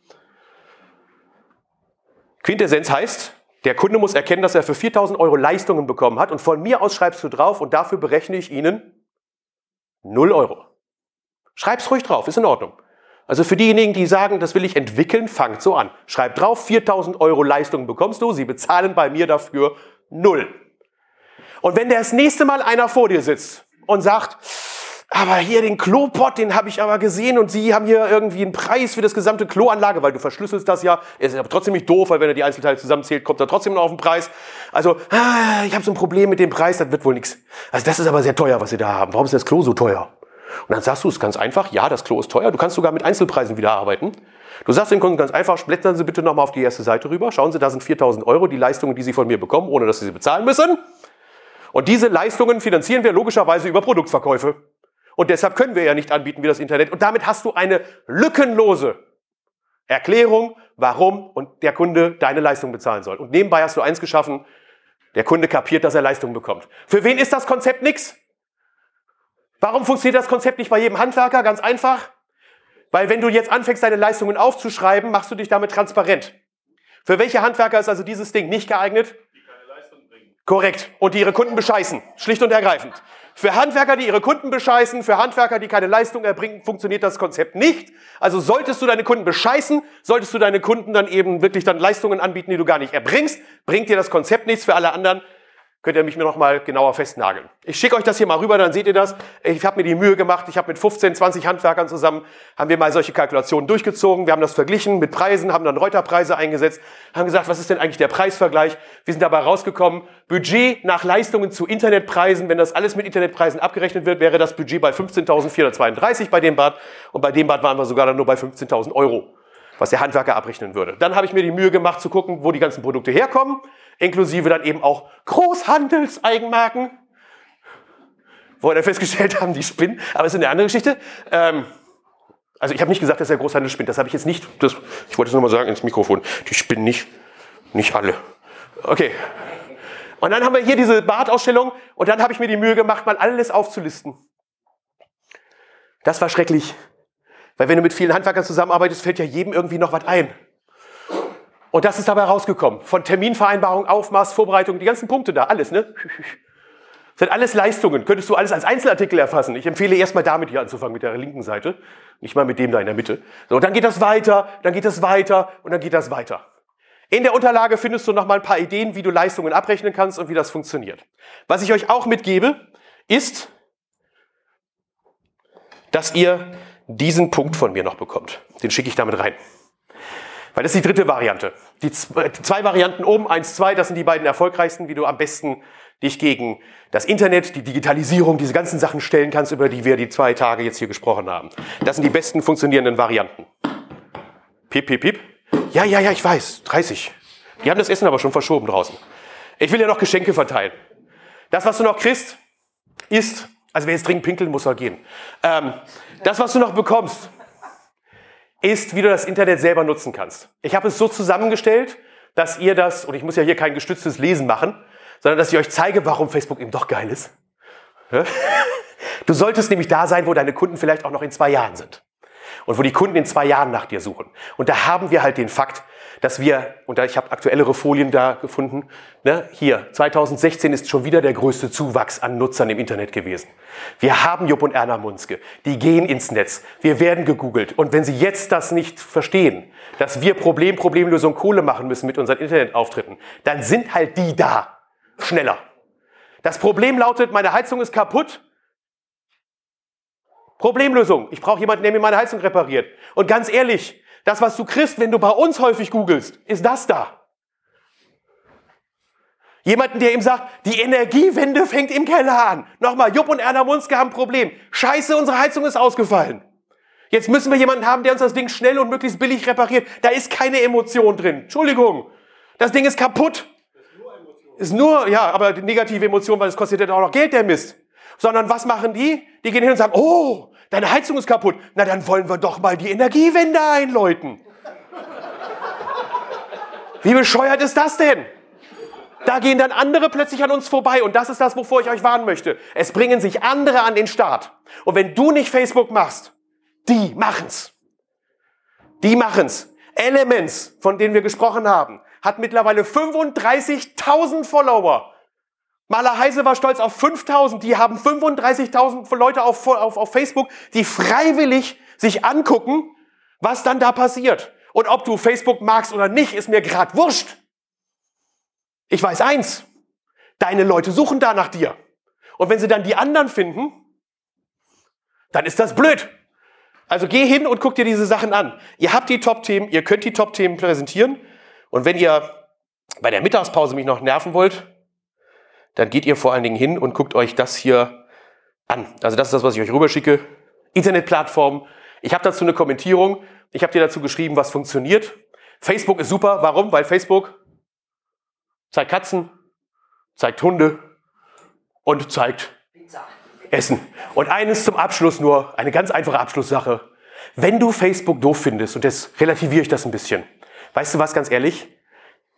B: Quintessenz heißt, der Kunde muss erkennen, dass er für 4.000 Euro Leistungen bekommen hat und von mir aus schreibst du drauf und dafür berechne ich Ihnen 0 Euro. Schreib's ruhig drauf, ist in Ordnung. Also für diejenigen, die sagen, das will ich entwickeln, fangt so an. Schreibt drauf, 4000 Euro Leistungen bekommst du, sie bezahlen bei mir dafür 0. Und wenn das nächste Mal einer vor dir sitzt und sagt, aber hier den Klopot, den habe ich aber gesehen und Sie haben hier irgendwie einen Preis für das gesamte Kloanlage, weil du verschlüsselst das ja. Ist aber trotzdem nicht doof, weil wenn er die Einzelteile zusammenzählt, kommt er trotzdem noch auf den Preis. Also, ah, ich habe so ein Problem mit dem Preis, das wird wohl nichts. Also das ist aber sehr teuer, was Sie da haben. Warum ist das Klo so teuer? Und dann sagst du es ganz einfach, ja, das Klo ist teuer. Du kannst sogar mit Einzelpreisen wieder arbeiten. Du sagst den Kunden ganz einfach, blättern Sie bitte nochmal auf die erste Seite rüber. Schauen Sie, da sind 4000 Euro, die Leistungen, die Sie von mir bekommen, ohne dass Sie sie bezahlen müssen. Und diese Leistungen finanzieren wir logischerweise über Produktverkäufe. Und deshalb können wir ja nicht anbieten wie das Internet. Und damit hast du eine lückenlose Erklärung, warum und der Kunde deine Leistung bezahlen soll. Und nebenbei hast du eins geschaffen, der Kunde kapiert, dass er Leistung bekommt. Für wen ist das Konzept nix? Warum funktioniert das Konzept nicht bei jedem Handwerker? Ganz einfach. Weil wenn du jetzt anfängst, deine Leistungen aufzuschreiben, machst du dich damit transparent. Für welche Handwerker ist also dieses Ding nicht geeignet? Die keine Leistung bringen. Korrekt. Und die ihre Kunden bescheißen. Schlicht und ergreifend. Für Handwerker, die ihre Kunden bescheißen, für Handwerker, die keine Leistung erbringen, funktioniert das Konzept nicht. Also solltest du deine Kunden bescheißen, solltest du deine Kunden dann eben wirklich dann Leistungen anbieten, die du gar nicht erbringst, bringt dir das Konzept nichts. Für alle anderen könnt ihr mich mir noch mal genauer festnageln. Ich schicke euch das hier mal rüber, dann seht ihr das. Ich habe mir die Mühe gemacht, ich habe mit 15, 20 Handwerkern zusammen, haben wir mal solche Kalkulationen durchgezogen. Wir haben das verglichen mit Preisen, haben dann Reuterpreise eingesetzt, haben gesagt, was ist denn eigentlich der Preisvergleich? Wir sind dabei rausgekommen, Budget nach Leistungen zu Internetpreisen, wenn das alles mit Internetpreisen abgerechnet wird, wäre das Budget bei 15.432 bei dem Bad und bei dem Bad waren wir sogar dann nur bei 15.000 Euro was der Handwerker abrechnen würde. Dann habe ich mir die Mühe gemacht zu gucken, wo die ganzen Produkte herkommen, inklusive dann eben auch Großhandelseigenmarken, wo wir dann festgestellt haben, die spinnen, aber es ist eine andere Geschichte. Ähm, also ich habe nicht gesagt, dass der Großhandel spinnt, das habe ich jetzt nicht, das, ich wollte es nochmal sagen ins Mikrofon, die spinnen nicht, nicht alle. Okay. Und dann haben wir hier diese Badausstellung und dann habe ich mir die Mühe gemacht, mal alles aufzulisten. Das war schrecklich. Weil wenn du mit vielen Handwerkern zusammenarbeitest, fällt ja jedem irgendwie noch was ein. Und das ist dabei rausgekommen. Von Terminvereinbarung, Aufmaß, Vorbereitung, die ganzen Punkte da, alles, ne? Das sind alles Leistungen. Könntest du alles als Einzelartikel erfassen. Ich empfehle erstmal damit hier anzufangen, mit der linken Seite. Nicht mal mit dem da in der Mitte. So, dann geht das weiter, dann geht das weiter und dann geht das weiter. In der Unterlage findest du noch mal ein paar Ideen, wie du Leistungen abrechnen kannst und wie das funktioniert. Was ich euch auch mitgebe, ist, dass ihr diesen Punkt von mir noch bekommt. Den schicke ich damit rein. Weil das ist die dritte Variante. Die zwei Varianten oben, eins, zwei, das sind die beiden erfolgreichsten, wie du am besten dich gegen das Internet, die Digitalisierung, diese ganzen Sachen stellen kannst, über die wir die zwei Tage jetzt hier gesprochen haben. Das sind die besten funktionierenden Varianten. Piep, piep, piep. Ja, ja, ja, ich weiß. 30. Die haben das Essen aber schon verschoben draußen. Ich will ja noch Geschenke verteilen. Das, was du noch kriegst, ist, also wer jetzt dringend pinkeln muss, soll gehen. Ähm, das, was du noch bekommst, ist, wie du das Internet selber nutzen kannst. Ich habe es so zusammengestellt, dass ihr das, und ich muss ja hier kein gestütztes Lesen machen, sondern dass ich euch zeige, warum Facebook eben doch geil ist. Du solltest nämlich da sein, wo deine Kunden vielleicht auch noch in zwei Jahren sind. Und wo die Kunden in zwei Jahren nach dir suchen. Und da haben wir halt den Fakt, dass wir, und da, ich habe aktuellere Folien da gefunden, ne, hier, 2016 ist schon wieder der größte Zuwachs an Nutzern im Internet gewesen. Wir haben Jupp und Erna Munzke, die gehen ins Netz, wir werden gegoogelt. Und wenn sie jetzt das nicht verstehen, dass wir Problem, Problemlösung Kohle machen müssen mit unseren Internetauftritten, dann sind halt die da schneller. Das Problem lautet, meine Heizung ist kaputt. Problemlösung. Ich brauche jemanden, der mir meine Heizung repariert. Und ganz ehrlich, das, was du kriegst, wenn du bei uns häufig googelst, ist das da. Jemanden, der ihm sagt, die Energiewende fängt im Keller an. Nochmal, Jupp und Erna Munzke haben ein Problem. Scheiße, unsere Heizung ist ausgefallen. Jetzt müssen wir jemanden haben, der uns das Ding schnell und möglichst billig repariert. Da ist keine Emotion drin. Entschuldigung. Das Ding ist kaputt. Ist nur, ja, aber die negative Emotion, weil es kostet ja auch noch Geld, der Mist. Sondern was machen die? Die gehen hin und sagen, oh, deine Heizung ist kaputt. Na, dann wollen wir doch mal die Energiewende einläuten. Wie bescheuert ist das denn? Da gehen dann andere plötzlich an uns vorbei und das ist das, wovor ich euch warnen möchte. Es bringen sich andere an den Start. Und wenn du nicht Facebook machst, die machen's. Die machen's. Elements, von denen wir gesprochen haben, hat mittlerweile 35.000 Follower. Maler Heise war stolz auf 5.000. Die haben 35.000 Leute auf, auf, auf Facebook, die freiwillig sich angucken, was dann da passiert. Und ob du Facebook magst oder nicht, ist mir grad wurscht. Ich weiß eins. Deine Leute suchen da nach dir. Und wenn sie dann die anderen finden, dann ist das blöd. Also geh hin und guck dir diese Sachen an. Ihr habt die Top-Themen, ihr könnt die Top-Themen präsentieren. Und wenn ihr bei der Mittagspause mich noch nerven wollt, dann geht ihr vor allen Dingen hin und guckt euch das hier an. Also das ist das, was ich euch rüberschicke. Internetplattform. Ich habe dazu eine Kommentierung. Ich habe dir dazu geschrieben, was funktioniert. Facebook ist super. Warum? Weil Facebook zeigt Katzen, zeigt Hunde und zeigt Essen. Und eines zum Abschluss nur, eine ganz einfache Abschlusssache. Wenn du Facebook doof findest, und jetzt relativiere ich das ein bisschen, weißt du was, ganz ehrlich?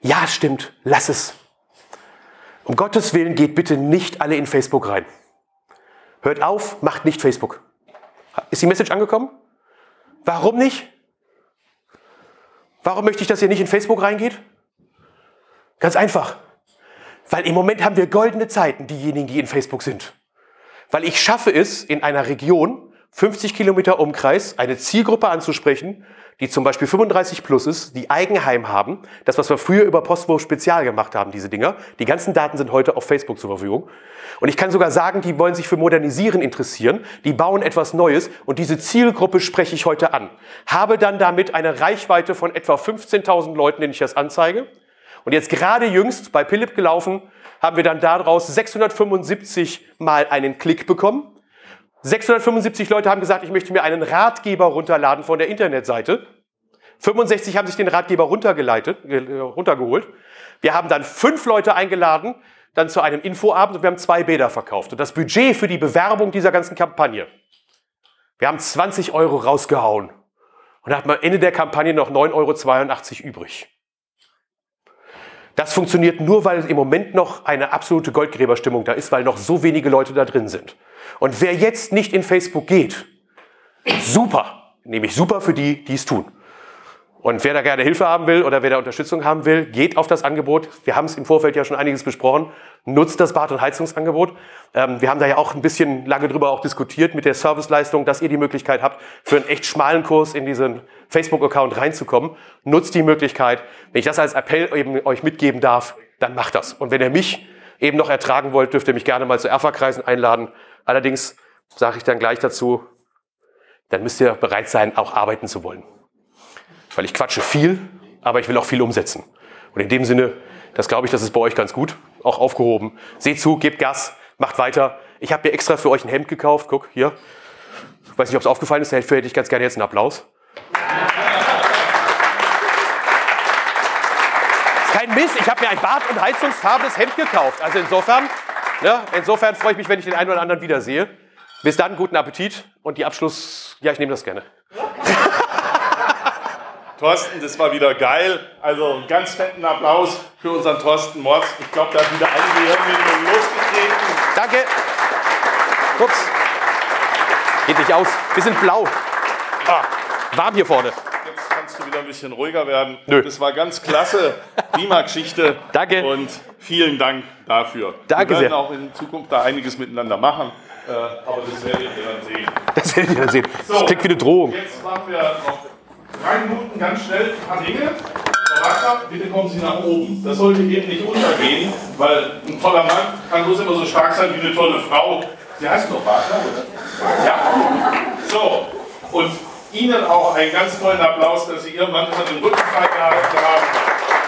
B: Ja, stimmt, lass es. Um Gottes Willen geht bitte nicht alle in Facebook rein. Hört auf, macht nicht Facebook. Ist die Message angekommen? Warum nicht? Warum möchte ich, dass ihr nicht in Facebook reingeht? Ganz einfach. Weil im Moment haben wir goldene Zeiten, diejenigen, die in Facebook sind. Weil ich schaffe es, in einer Region, 50 Kilometer Umkreis, eine Zielgruppe anzusprechen, die zum Beispiel 35 plus ist, die Eigenheim haben. Das, was wir früher über Postwurf Spezial gemacht haben, diese Dinger. Die ganzen Daten sind heute auf Facebook zur Verfügung. Und ich kann sogar sagen, die wollen sich für Modernisieren interessieren. Die bauen etwas Neues. Und diese Zielgruppe spreche ich heute an. Habe dann damit eine Reichweite von etwa 15.000 Leuten, denen ich das anzeige. Und jetzt gerade jüngst bei Philipp gelaufen, haben wir dann daraus 675 mal einen Klick bekommen. 675 Leute haben gesagt, ich möchte mir einen Ratgeber runterladen von der Internetseite. 65 haben sich den Ratgeber runtergeleitet, runtergeholt. Wir haben dann fünf Leute eingeladen, dann zu einem Infoabend und wir haben zwei Bäder verkauft. Und das Budget für die Bewerbung dieser ganzen Kampagne, wir haben 20 Euro rausgehauen. Und da hat man Ende der Kampagne noch 9,82 Euro übrig. Das funktioniert nur, weil im Moment noch eine absolute Goldgräberstimmung da ist, weil noch so wenige Leute da drin sind. Und wer jetzt nicht in Facebook geht, super, nämlich super für die, die es tun. Und wer da gerne Hilfe haben will oder wer da Unterstützung haben will, geht auf das Angebot. Wir haben es im Vorfeld ja schon einiges besprochen. Nutzt das Bad- und Heizungsangebot. Ähm, wir haben da ja auch ein bisschen lange drüber auch diskutiert mit der Serviceleistung, dass ihr die Möglichkeit habt, für einen echt schmalen Kurs in diesen Facebook-Account reinzukommen. Nutzt die Möglichkeit. Wenn ich das als Appell eben euch mitgeben darf, dann macht das. Und wenn ihr mich eben noch ertragen wollt, dürft ihr mich gerne mal zu Erfa-Kreisen einladen. Allerdings sage ich dann gleich dazu, dann müsst ihr bereit sein, auch arbeiten zu wollen. Weil ich quatsche viel, aber ich will auch viel umsetzen. Und in dem Sinne, das glaube ich, das ist bei euch ganz gut, auch aufgehoben. Seht zu, gebt Gas, macht weiter. Ich habe mir extra für euch ein Hemd gekauft. Guck, hier. Ich weiß nicht, ob es aufgefallen ist, dafür hätte ich ganz gerne jetzt einen Applaus. kein Mist. Ich habe mir ein bad- und heizungsfarbenes Hemd gekauft. Also insofern, ne, insofern freue ich mich, wenn ich den einen oder anderen wiedersehe. Bis dann, guten Appetit und die Abschluss. Ja, ich nehme das gerne.
A: Thorsten, das war wieder geil. Also einen ganz fetten Applaus für unseren Thorsten Mords. Ich glaube, da hat wieder einige Hirnwindungen losgetreten.
B: Danke. Ups. Geht nicht aus. Wir sind blau. Ah, warm hier vorne.
A: Jetzt kannst du wieder ein bisschen ruhiger werden.
B: Nö.
A: Das war ganz klasse. Prima Geschichte.
B: Danke.
A: Und vielen Dank dafür.
B: Danke
A: Wir werden
B: sehr.
A: auch in Zukunft da einiges miteinander machen. Äh, aber das werdet ihr dann sehen.
B: Das werdet ihr dann sehen. Das
A: So,
B: klingt wie eine Drohung.
A: Jetzt machen wir noch drei Minuten ganz schnell ein paar Dinge. Frau bitte kommen Sie nach oben. Das sollte eben nicht untergehen, weil ein toller Mann kann bloß immer so stark sein wie eine tolle Frau. Sie heißt doch Wagner, oder? Ja. So, und Ihnen auch einen ganz tollen Applaus, dass Sie Ihren Mann immer den Rücken frei gehalten haben.